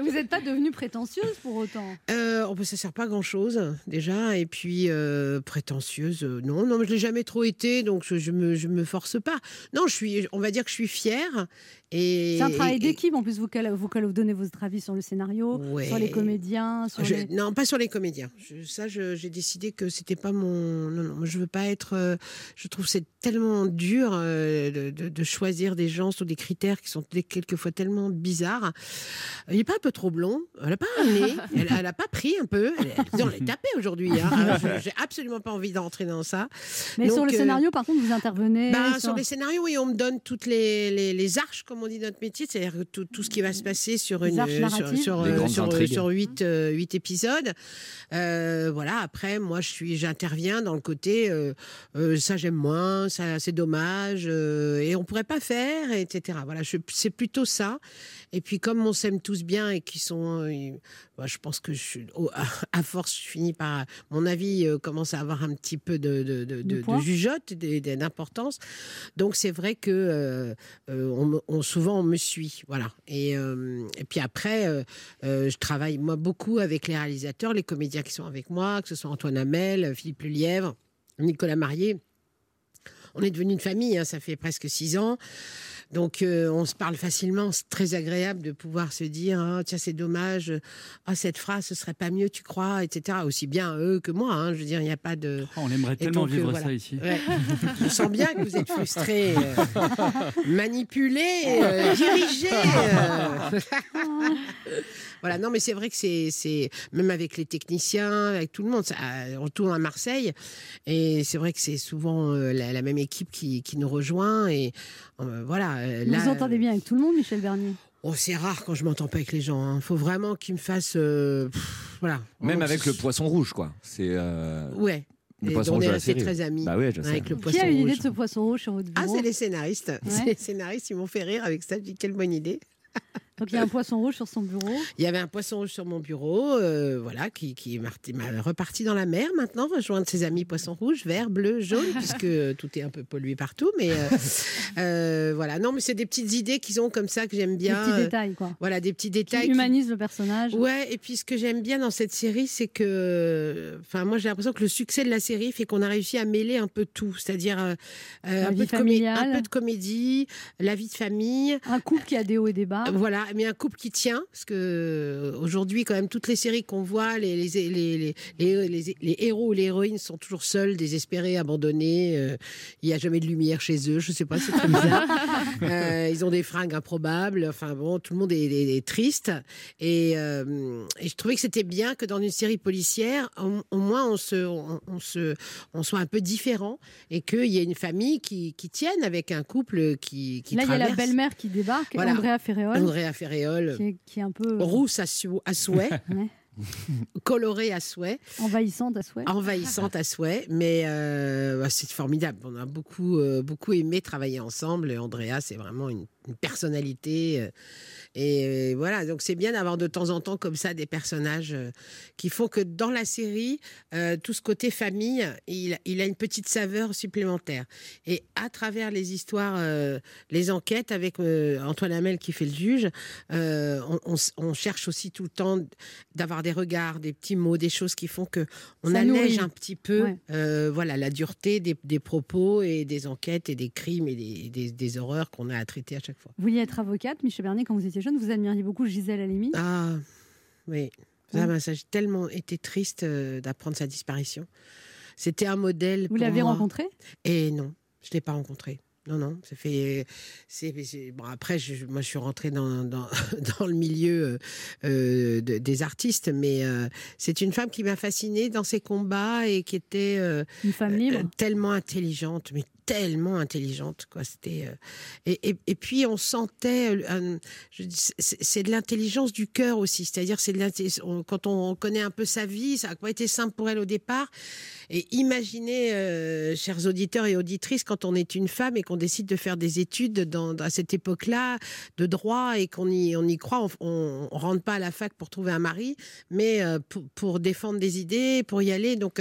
Vous n'êtes pas devenue prétentieuse pour autant? Euh, oh, bah, ça sert pas à grand chose déjà et puis euh, prétentieuse non non je l'ai jamais trop été donc je, je me je me force pas non je suis on va dire que je suis fière C'est un travail d'équipe. En plus, vous, vous, vous donnez votre avis sur le scénario, Ouais. sur les comédiens, sur Je- les... Non, pas sur les comédiens. Je- ça, j'ai décidé que c'était pas mon. Non, non, moi, je veux pas être. euh, je trouve que c'est tellement dur euh, de, de- de choisir des gens sur des critères qui sont quelquefois tellement bizarres. Il est pas un peu trop blond. Elle a pas un nez. Elle, elle a pas pris un peu. Elle, elle- on l'a tapé aujourd'hui. hein. Je- J'ai absolument pas envie d'entrer dans ça. Mais sur le euh, scénario, par contre, vous intervenez. bah, sur les scénarios, oui, on me donne toutes les, les, les arches, comme on dit notre métier, c'est-à-dire tout, tout ce qui va se passer sur une sur, sur, euh, sur, euh, sur huit, euh, huit épisodes. Euh, voilà. Après, moi, je suis, j'interviens dans le côté, euh, euh, ça j'aime moins, ça c'est dommage, euh, et on pourrait pas faire, etc. Voilà, je- c'est plutôt ça. Et puis comme on s'aime tous bien et qui sont, euh, bah, je pense que je, suis- oh, à, force, je finis par, mon avis euh, commence à avoir un petit peu de, de, de, de- de poids. jugeote, d'importance. Donc c'est vrai que euh, euh, on, on- souvent on me suit, voilà. Et, euh, puis après, euh, euh, je travaille moi beaucoup avec les réalisateurs, les comédiens qui sont avec moi, que ce soit Antoine Hamel, Philippe Lelièvre, Nicolas Marié. On est devenu une famille, hein, ça fait presque six ans. Donc euh, on se parle facilement, c'est très agréable de pouvoir se dire Ah, tiens c'est dommage, ah cette phrase ce serait pas mieux tu crois, etc. Aussi bien eux que moi, hein, je veux dire il n'y a pas de. Oh, on aimerait tellement donc, euh, vivre voilà. ça ici. Ouais. Je sens bien que vous êtes frustré, euh, manipulé, euh, dirigé. euh. voilà, non, mais c'est vrai que c'est, même avec les techniciens, avec tout le monde. Ça, euh, on tourne à Marseille et c'est vrai que c'est souvent euh, la, la même équipe qui, qui nous rejoint et euh, voilà. euh, Vous là, vous entendez bien avec tout le monde, Michel Bernier? Oh, c'est rare quand je m'entends pas avec les gens. Il faut vraiment qu'ils me fassent, euh, pff, voilà. Même Donc, avec le poisson rouge, quoi. C'est. euh, Ouais. Le poisson on rouge est série. très amis Bah oui, je sais. avec le Qui poisson a eu l'idée rouge. de ce poisson rouge sur votre Ah, c'est les scénaristes. C'est les scénaristes, ils m'ont fait rire avec ça. Je dis quelle bonne idée. Donc il y a un poisson rouge sur son bureau. Il y avait un poisson rouge sur mon bureau, euh, voilà, qui, qui m'a reparti dans la mer maintenant, rejoindre ses amis poissons rouges, verts, bleus, jaunes, puisque tout est un peu pollué partout. Mais euh, euh, voilà, non, mais c'est des petites idées qu'ils ont comme ça que j'aime bien. Des petits détails, quoi. Voilà, des petits Qui détails. qui- humanise le personnage. Ouais, et puis ce que j'aime bien dans cette série, c'est que, enfin, moi j'ai l'impression que le succès de la série fait qu'on a réussi à mêler un peu tout, c'est-à-dire un peu de comédie, la vie de famille. Un couple qui a des hauts et des bas. Voilà, mais un couple qui tient, parce que euh, aujourd'hui, quand même, toutes les séries qu'on voit, les, les, les, les, héros ou les héroïnes sont toujours seuls, désespérés, abandonnés. euh, Il n'y a jamais de lumière chez eux, je sais pas, c'est très bizarre. Euh, ils ont des fringues improbables. Enfin bon, tout le monde est, est- est triste. Et, euh, et je trouvais que c'était bien que dans une série policière, au, au moins on se, on, on se, on soit un peu différent et qu'il y ait une famille qui, qui tienne avec un couple qui, qui Là, il y a la belle-mère qui débarque, Voilà. Andrea Ferreol. Andrea Ferréol. Qui est, qui est un peu. Rousse à, sou- à souhait. Ouais. colorée à souhait. Envahissante à souhait. Envahissante à souhait, mais euh, bah, c'est formidable. On a beaucoup, euh, beaucoup aimé travailler ensemble. Et Andrea, c'est vraiment une, une personnalité. euh, et voilà, donc c'est bien d'avoir de temps en temps comme ça des personnages euh, qui font que dans la série, euh, tout ce côté famille, il, il a une petite saveur supplémentaire. Et à travers les histoires, euh, les enquêtes avec euh, Antoine Hamel qui fait le juge, on, on s- on cherche aussi tout le temps d'avoir des regards, des petits mots, des choses qui font que on Ça allège nourrit. un petit peu, Ouais. voilà, la dureté des, des propos et des enquêtes et des crimes et des, des- des horreurs qu'on a à traiter à chaque fois. Vous vouliez être avocate, Michel Bernier, quand vous étiez jeune, vous admiriez beaucoup Gisèle Halimi? Ah, oui. Ça, j'ai tellement été triste euh, d'apprendre sa disparition. C'était un modèle. Vous l'avez moi. rencontrée? Et non, je ne l'ai pas rencontré. Non, non, ça fait. bon, après, je- moi, je suis rentrée dans, dans, dans le milieu euh, euh, de- des artistes, mais euh, c'est une femme qui m'a fascinée dans ses combats et qui était. euh, Une femme libre? tellement intelligente, mais tellement intelligente, quoi. C'était. euh, et, et, et puis, on sentait. euh, c'est de l'intelligence du cœur aussi, c'est-à-dire, c'est de on- quand on connaît un peu sa vie, ça n'a pas été simple pour elle au départ. Et imaginez, euh, chers auditeurs et auditrices, quand on est une femme et qu'on décide de faire des études dans, à cette époque-là de droit et qu'on y, on y croit, on, on rentre pas à la fac pour trouver un mari, mais pour, pour défendre des idées, pour y aller. Donc,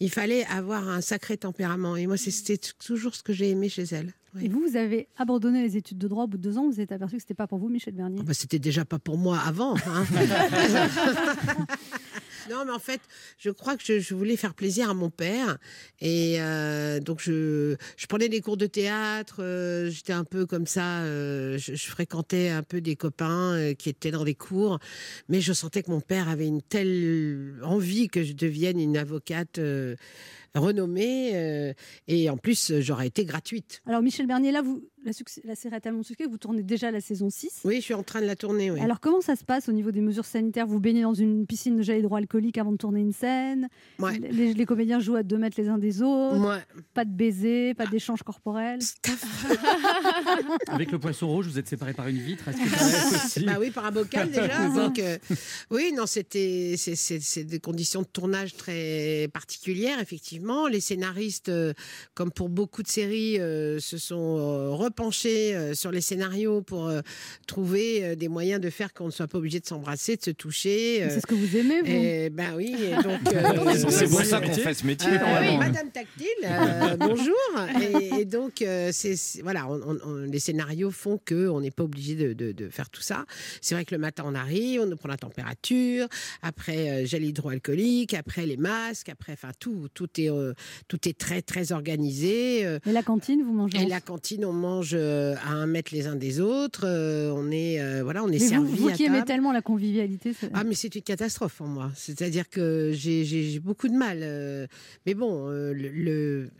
il fallait avoir un sacré tempérament. Et moi, c'était toujours ce que j'ai aimé chez elle. Et vous, vous avez abandonné les études de droit au bout de deux ans, vous êtes aperçu que c'était pas pour vous, Michel Bernier? Bah, c'était déjà pas pour moi avant. hein. non, mais en fait, je crois que je, je voulais faire plaisir à mon père. Et euh, donc, je, je prenais des cours de théâtre. euh, J'étais un peu comme ça. euh, je, je fréquentais un peu des copains euh, qui étaient dans des cours. Mais je sentais que mon père avait une telle envie que je devienne une avocate euh, renommée. euh, et en plus, j'aurais été gratuite. Alors, Michel Bernier, là, vous, la, la série a tellement de succès que vous tournez déjà la saison 6. Oui, je suis en train de la tourner. oui. Alors, comment ça se passe au niveau des mesures sanitaires? Vous baignez dans une piscine de gel hydroalcoolique avant de tourner une scène Ouais. les, les comédiens jouent à deux mètres les uns des autres Ouais. Pas de baiser, pas d'échange corporel Avec le poisson rouge, vous êtes séparés par une vitre. Que Bah oui, par un bocal déjà. Donc, euh, oui, non, c'était c'est- c'est c'est des conditions de tournage très particulières, effectivement. Les scénaristes, euh, comme pour beaucoup de séries, euh, se sont euh, repenchés euh, sur les scénarios pour euh, trouver euh, des moyens de faire qu'on ne soit pas obligé de s'embrasser, de se toucher. Euh, C'est ce que vous aimez, vous et, ben oui, et donc. euh, C'est pour ça qu'on fait ce métier. euh, normalement. Madame Tactile, euh, bonjour. Et, et donc, euh, c'est voilà, on- on- on- les scénarios font que on n'est pas obligé de, de- de faire tout ça. C'est vrai que le matin on arrive, on nous prend la température, après euh, gel hydroalcoolique, après les masques, après, enfin tout, tout est euh, tout est très très organisé. euh, Et la cantine, vous mangez et la cantine, on mange euh, à un mètre les uns des autres. on est voilà, on est Mais vous, servi vous à qui aimez table. tellement la convivialité, Ah, mais c'est une catastrophe pour moi. C'est-à-dire que j'ai- beaucoup de mal. mais bon, le, le-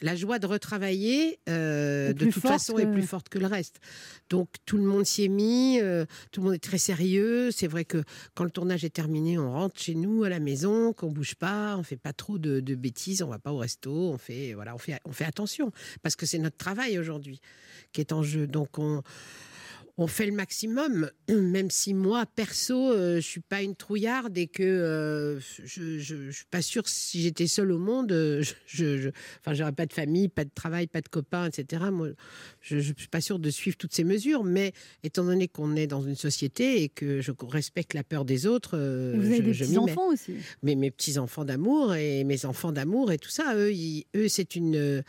la joie de retravailler, euh, de toute façon, est plus forte que le reste. Donc tout le monde s'y est mis, euh, tout le monde est très sérieux. C'est vrai que quand le tournage est terminé, on rentre chez nous à la maison, qu'on bouge pas, on fait pas trop de, de bêtises, on va pas au resto, on fait voilà, on fait on fait attention parce que c'est notre travail aujourd'hui qui est en jeu. Donc on on fait le maximum, même si moi, perso, euh, je suis pas une trouillarde et que euh, je, je, je suis pas sûre si j'étais seule au monde, euh, je, je, enfin, j'aurais pas de famille, pas de travail, pas de copains, etc. Moi, je, je suis pas sûre de suivre toutes ces mesures, mais étant donné qu'on est dans une société et que je respecte la peur des autres, euh, vous avez je- des mets. petits-enfants aussi. Mais mes petits enfants d'amour et mes enfants d'amour et tout ça, eux, ils- eux, c'est une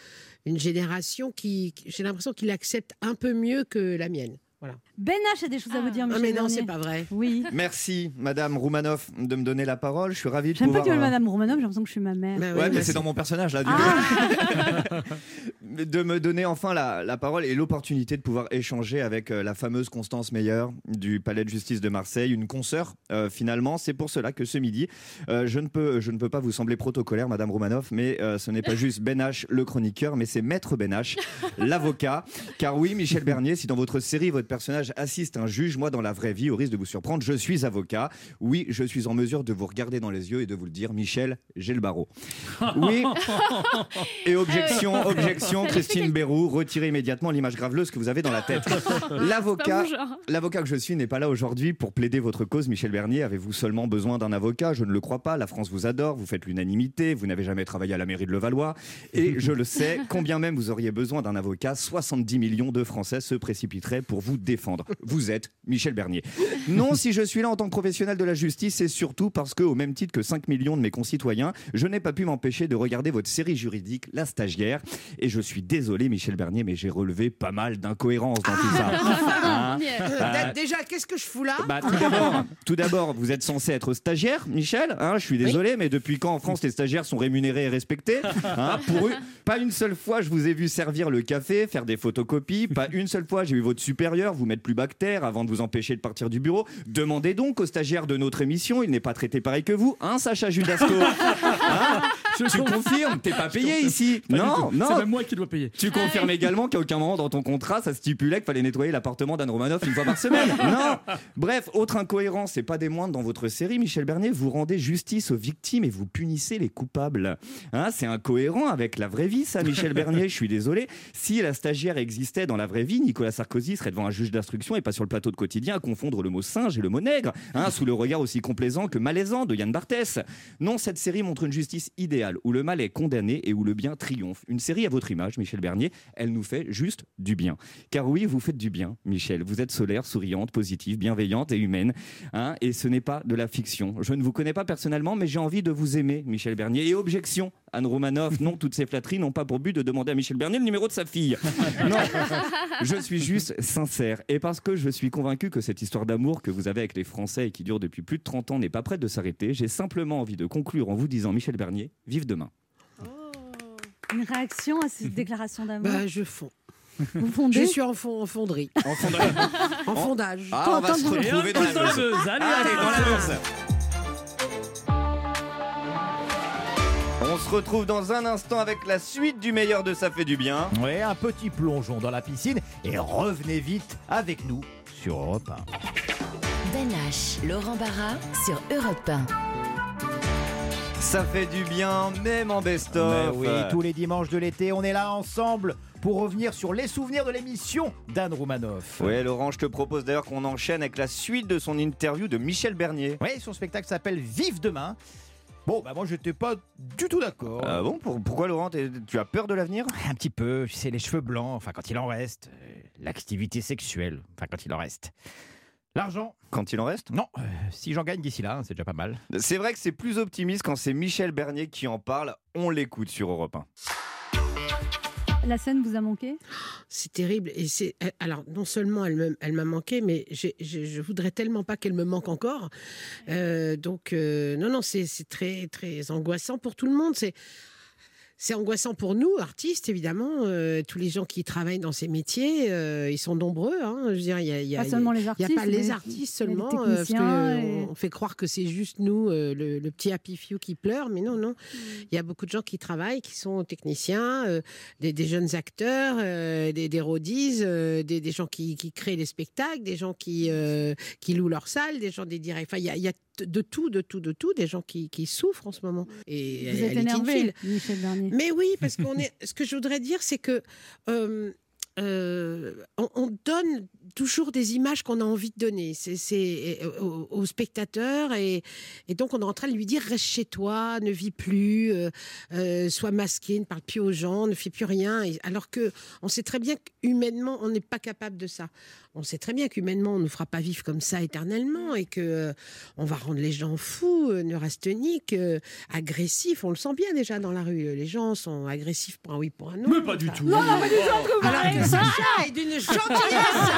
une génération qui, qui- j'ai l'impression qu'ils l'acceptent un peu mieux que la mienne. Voilà. Ben H a des choses à vous dire, Ah, mais non, c'est pas vrai. Oui. Merci, Madame Roumanoff, de me donner la parole. Je suis ravi de J'aime pas pouvoir. dire euh, Madame Romanov, j'ai l'impression que je suis ma mère. Bah Ouais, mais c'est dans mon personnage là. Du Ah. coup. de me donner enfin la, la parole et l'opportunité de pouvoir échanger avec euh, la fameuse Constance Meyer du Palais de Justice de Marseille, une consoeur euh, finalement. C'est pour cela que ce midi, euh, je ne peux je ne peux pas vous sembler protocolaire, Madame Roumanoff, mais euh, ce n'est pas juste Ben H, le chroniqueur, mais c'est Maître Ben H, l'avocat. Car oui, Michel Bernier, si dans votre série votre personnage assiste un juge, moi dans la vraie vie, au risque de vous surprendre, je suis avocat. Oui, je suis en mesure de vous regarder dans les yeux et de vous le dire, Michel, j'ai le barreau. Oui. Et objection, Ah objection, Christine. Bérou, retirez immédiatement l'image graveleuse que vous avez dans la tête. L'avocat, l'avocat que je suis n'est pas là aujourd'hui pour plaider votre cause, Michel Bernier. Avez-vous seulement besoin d'un avocat? Je ne le crois pas. La France vous adore, vous faites l'unanimité, vous n'avez jamais travaillé à la mairie de Levallois. Et je le sais, combien même vous auriez besoin d'un avocat, 70 millions de Français se précipiteraient pour vous défendre. Vous êtes Michel Bernier. Non, si je suis là en tant que professionnel de la justice, c'est surtout parce que, au même titre que 5 millions de mes concitoyens, je n'ai pas pu m'empêcher de regarder votre série juridique, La Stagiaire. Et je suis désolé, Michel Bernier, mais j'ai relevé pas mal d'incohérences dans tout ça. Hein Euh, Déjà, qu'est-ce que je fous là bah, tout d'abord, tout d'abord, vous êtes censé être stagiaire, Michel. hein, je suis désolé, mais depuis quand en France les stagiaires sont rémunérés et respectés hein, Pour eux, pas une seule fois je vous ai vu servir le café, faire des photocopies. Pas une seule fois j'ai vu votre supérieur vous mettre plus bactère avant de vous empêcher de partir du bureau. Demandez donc aux stagiaires de notre émission, il n'est pas traité pareil que vous, hein, Sacha Judasco Hein Je tu confirme. confirmes, t'es pas payé ici. Pas Non, non. C'est même moi qui dois payer. Tu confirmes également qu'à aucun moment dans ton contrat, ça stipulait qu'il fallait nettoyer l'appartement d'Anne Romanoff une fois par semaine. Non. Bref, autre incohérence, c'est pas des moindres dans votre série, Michel Bernier, vous rendez justice aux victimes et vous punissez les coupables. Hein, c'est incohérent avec la vraie vie, ça, Michel Bernier. Je suis désolé. Si la stagiaire existait dans la vraie vie, Nicolas Sarkozy serait devant un juge d'instruction et pas sur le plateau de quotidien à confondre le mot singe et le mot nègre, hein, sous le regard aussi complaisant que malaisant de Yann Barthès. Non, cette série montre une justice idéale où le mal est condamné et où le bien triomphe. Une série à votre image, Michel Bernier, elle nous fait juste du bien. Car oui, vous faites du bien, Michel. Vous êtes solaire, souriante, positive, bienveillante et humaine. hein, et ce n'est pas de la fiction. Je ne vous connais pas personnellement, mais j'ai envie de vous aimer, Michel Bernier. Et objection, Anne Romanoff, non, toutes ces flatteries n'ont pas pour but de demander à Michel Bernier le numéro de sa fille. Non, je suis juste sincère. Et parce que je suis convaincu que cette histoire d'amour que vous avez avec les Français et qui dure depuis plus de 30 ans n'est pas prête de s'arrêter, j'ai simplement envie de conclure en vous disant, Michel Bernier, vive demain. Une réaction à cette déclaration d'amour Bah, je fonds. Vous fondez Je suis en, fond, en fonderie. En fondage. en fondage. Ah, on va se retrouver dans la dans la Meuse. Meuse. Allez, Allez, allez, dans la Meuse. On se retrouve dans un instant avec la suite du meilleur de Ça fait du bien. Ouais, un petit plongeon dans la piscine et revenez vite avec nous sur Europe 1. Ben H, Laurent Barra sur Europe 1. Ça fait du bien, même en best-of. Oui, tous les dimanches de l'été, on est là ensemble pour revenir sur les souvenirs de l'émission d'Anne Roumanoff. Ouais, Laurent, je te propose d'ailleurs qu'on enchaîne avec la suite de son interview de Michel Bernier. Oui, son spectacle s'appelle Vive demain. Bon, bah moi j'étais pas du tout d'accord. Ah bon Pour- Pourquoi, Laurent T'es- Tu as peur de l'avenir? Un petit peu, c'est les cheveux blancs, enfin quand il en reste. euh, L'activité sexuelle, enfin quand il en reste. L'argent? Quand il en reste? Non, euh, si j'en gagne d'ici là, c'est déjà pas mal. C'est vrai que c'est plus optimiste quand c'est Michel Bernier qui en parle. On l'écoute sur Europe 1. La scène vous a manqué? C'est terrible. Et c'est alors non seulement elle me- elle m'a manqué, mais j'ai- je voudrais tellement pas qu'elle me manque encore. Euh, donc euh, non non c'est c'est très très angoissant pour tout le monde. C'est c'est angoissant pour nous, artistes, évidemment. euh, tous les gens qui travaillent dans ces métiers, euh, ils sont nombreux. hein. Je veux dire, il y a, il y a- Pas seulement les Il n'y a artistes, pas les artistes les seulement, euh, parce techniciens que et- on fait croire que c'est juste nous, le, le petit happy few qui pleure, mais non, non. Mm. Il y a beaucoup de gens qui travaillent, qui sont techniciens, des, des jeunes acteurs, des, des des, des gens qui, qui créent les spectacles, des gens qui, qui louent leurs salles, des gens des directs. Enfin, il y a, y a de tout, de tout, de tout, des gens qui, qui souffrent en ce moment. Et Vous elle- êtes énervé. Michel. Mais oui, parce qu'on est. Ce que je voudrais dire, c'est que euh, euh, on, on donne toujours des images qu'on a envie de donner. C'est c'est, euh, aux, aux spectateurs et, et donc on est en train de lui dire reste chez toi, ne vis plus, euh, sois masqué, ne parle plus aux gens, ne fais plus rien. Et- alors que on sait très bien qu'humainement on n'est pas capable de ça. On sait très bien qu'humainement on ne fera pas vivre comme ça éternellement et que euh, on va rendre les gens fous, euh, neurasthéniques, euh, agressifs. On le sent bien déjà dans la rue. Les gens sont agressifs pour un oui, pour un non. Mais pas du tout. Non, non, pas du tout. Alors que Sacha est d'une gentillesse.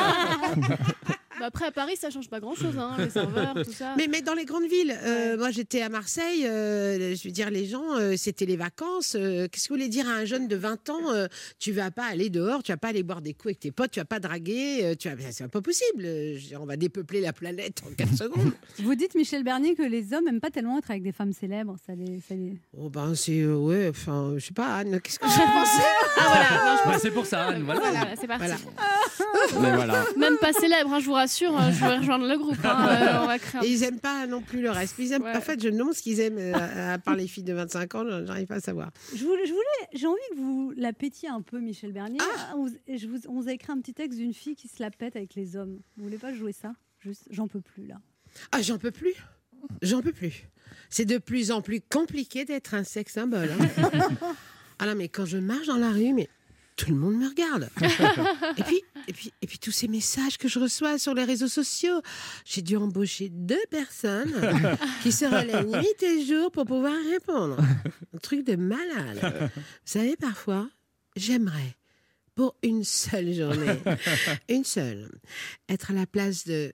Bah après, à Paris, ça change pas grand-chose, hein, les serveurs, tout ça. Mais, mais dans les grandes villes, euh, moi j'étais à Marseille, euh, je veux dire, les gens, euh, c'était les vacances. euh, Qu'est-ce que vous voulez dire à un jeune de 20 ans euh, Tu vas pas aller dehors, tu vas pas aller boire des coups avec tes potes, tu vas pas draguer, euh, tu vas... c'est pas possible. euh, dire, on va dépeupler la planète en 4 secondes. Vous dites, Michel Bernier, que les hommes n'aiment pas tellement être avec des femmes célèbres. Ça les, ça les- Oh ben c'est, euh, ouais, enfin, je sais pas, Anne, qu'est-ce que j'ai pensé Ah voilà, Bah, c'est pour ça, Anne, voilà. Voilà, c'est parti. Mais voilà. Même pas célèbre, hein, je vous rassure, hein, je vais rejoindre le groupe. hein, euh, on va créer un- Et ils aiment pas non plus le reste. Ils aiment, En fait, je me demande ce qu'ils aiment, euh, à, à part les filles de 25 ans, j'arrive pas à savoir. Je voulais, j'ai envie que vous la pétiez un peu, Michel Bernier. Ah On, vous- et je vous, on vous a écrit un petit texte d'une fille qui se la pète avec les hommes. Vous voulez pas jouer ça? Juste, j'en peux plus là. Ah, j'en peux plus? J'en peux plus. C'est de plus en plus compliqué d'être un sex symbole. hein. ah non, mais quand je marche dans la rue, mais tout le monde me regarde. et puis, et puis, et puis tous ces messages que je reçois sur les réseaux sociaux. J'ai dû embaucher deux personnes qui se relaient nuit et jour pour pouvoir répondre. Un truc de malade. Vous savez, parfois, j'aimerais pour une seule journée, une seule, être à la place de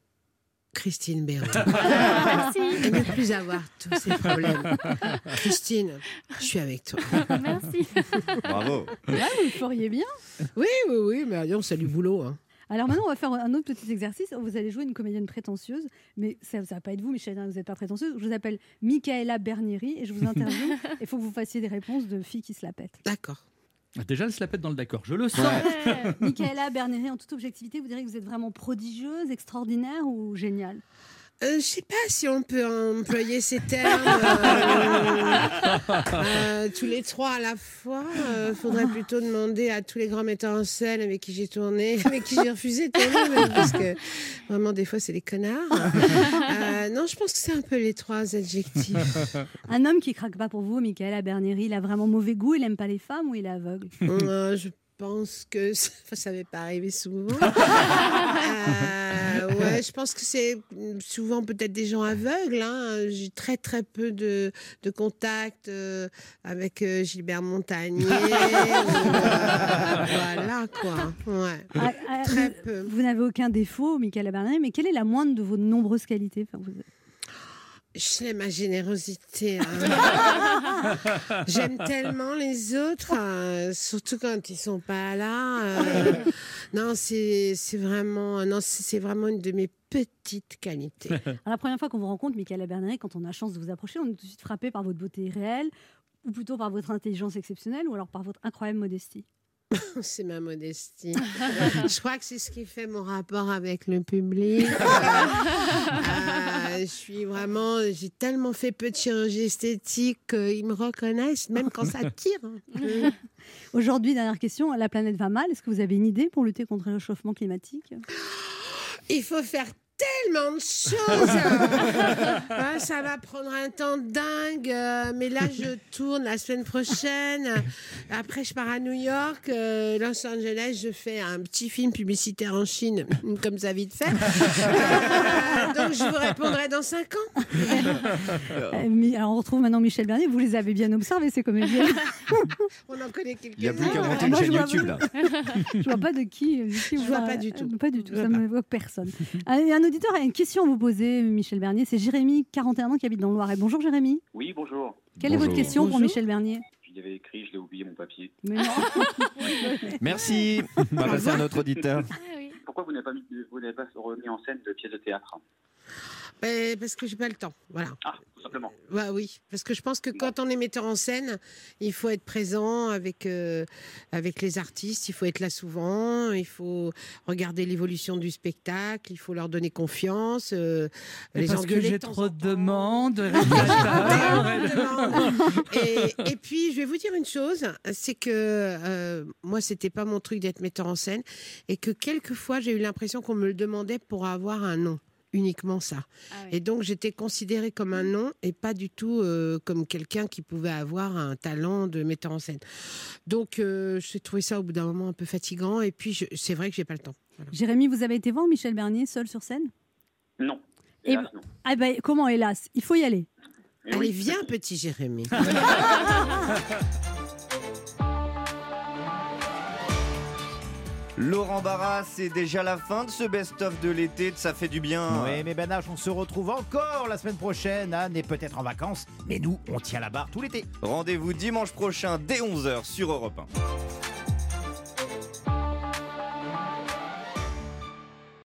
Christine Béraud. Merci. Et ne plus avoir tous ces problèmes. Christine, je suis avec toi. Merci. Bravo. Ouais, vous le feriez bien. Oui, oui, oui, mais on c'est du boulot. hein. Alors maintenant, on va faire un autre petit exercice. Vous allez jouer une comédienne prétentieuse, mais ça ne va pas être vous, Michel, hein, vous n'êtes pas prétentieuse. Je vous appelle Michaela Bernieri et je vous interviewe. Il faut que vous fassiez des réponses de filles qui se la pètent. D'accord. Déjà, elle se la pète dans le d'accord. Je le sens. Michaela Bernieri, en toute objectivité, vous direz que vous êtes vraiment prodigieuse, extraordinaire ou géniale? Euh, je sais pas si on peut employer ces termes euh, euh, tous les trois à la fois. Il faudrait plutôt demander à tous les grands metteurs en scène avec qui j'ai tourné, avec qui j'ai refusé de tourner, même, parce que vraiment des fois c'est des connards. Euh, non, je pense que c'est un peu les trois adjectifs. Un homme qui craque pas pour vous, Michaela Bernieri, il a vraiment mauvais goût, il aime pas les femmes ou il est aveugle? Euh, je pense que ça, ça m'est pas arrivé souvent. Euh, ouais, je pense que c'est souvent peut-être des gens aveugles. hein. J'ai très très peu de, de contacts euh, avec euh, Gilbert Montagnier. ou, euh, voilà quoi. Ouais. Ah, ah, Très vous- peu. Vous n'avez aucun défaut, Michaela Bernieri, mais quelle est la moindre de vos nombreuses qualités? Enfin, vous- C'est ma générosité. hein. J'aime tellement les autres, euh, surtout quand ils sont pas là. euh, non, c'est c'est vraiment, non, c'est vraiment une de mes petites qualités. Alors, la première fois qu'on vous rencontre, Michaela Bernieri, quand on a la chance de vous approcher, on est tout de suite frappé par votre beauté réelle, ou plutôt par votre intelligence exceptionnelle, ou alors par votre incroyable modestie? c'est ma modestie. je crois que c'est ce qui fait mon rapport avec le public. Euh, je suis vraiment, j'ai tellement fait peu de chirurgie esthétique qu'ils me reconnaissent, même quand ça tire. Aujourd'hui, dernière question, la planète va mal. Est-ce que vous avez une idée pour lutter contre le réchauffement climatique? Il faut faire tellement de choses. Ah, ça va prendre un temps dingue. euh, mais là, je tourne la semaine prochaine. Après, je pars à New York, euh, Los Angeles. Je fais un petit film publicitaire en Chine, comme ça vite fait. Euh, donc, je vous répondrai dans 5 ans. Euh, Alors, on retrouve maintenant Michel Bernier. Vous les avez bien observés, ces comédiens. On en connaît quelques-uns. Il y a plus qu'à Ah, monter une moi, je chaîne vois YouTube là. Je vois pas de qui. qui Je vois pas du tout. Euh, Pas du tout. Ça ne m'évoque personne. un, un auditeur a une question à vous poser, Michel Bernier. C'est Jérémy, 41 ans, qui habite dans le Loiret. Bonjour, Jérémy. Oui, bonjour. Quelle est votre question pour Michel Bernier? J'y avais écrit, je l'ai oublié mon papier. Mais non. Merci. On va passer à notre auditeur. Pourquoi vous n'avez pas, mis- vous n'avez pas remis en scène de pièces de théâtre? Ben, parce que j'ai pas le temps. Voilà. Ah, tout simplement. Ouais, oui, parce que je pense que quand on est metteur en scène, il faut être présent avec, euh, avec les artistes, il faut être là souvent, il faut regarder l'évolution du spectacle, il faut leur donner confiance, euh, les parce que j'ai trop de demandes. et, et puis, je vais vous dire une chose, c'est que euh, moi, c'était pas mon truc d'être metteur en scène, et que quelquefois, j'ai eu l'impression qu'on me le demandait pour avoir un nom. Uniquement ça. Et donc, j'étais considérée comme un nom et pas du tout euh, comme quelqu'un qui pouvait avoir un talent de metteur en scène. Donc, euh, j'ai trouvé ça au bout d'un moment un peu fatigant. Et puis, je- c'est vrai que j'ai pas le temps. Jérémy, vous avez été voir Michel Bernier seul sur scène? Non. Et Hélas, non. Ah ben, comment, hélas? Il faut y aller. Allez, viens, petit Jérémy. Laurent Barra, c'est déjà la fin de ce best-of de l'été, de ça fait du bien. Oui, mais Ben H, on se retrouve encore la semaine prochaine. Anne est peut-être en vacances, mais nous, on tient la barre tout l'été. Rendez-vous dimanche prochain dès 11h sur Europe 1.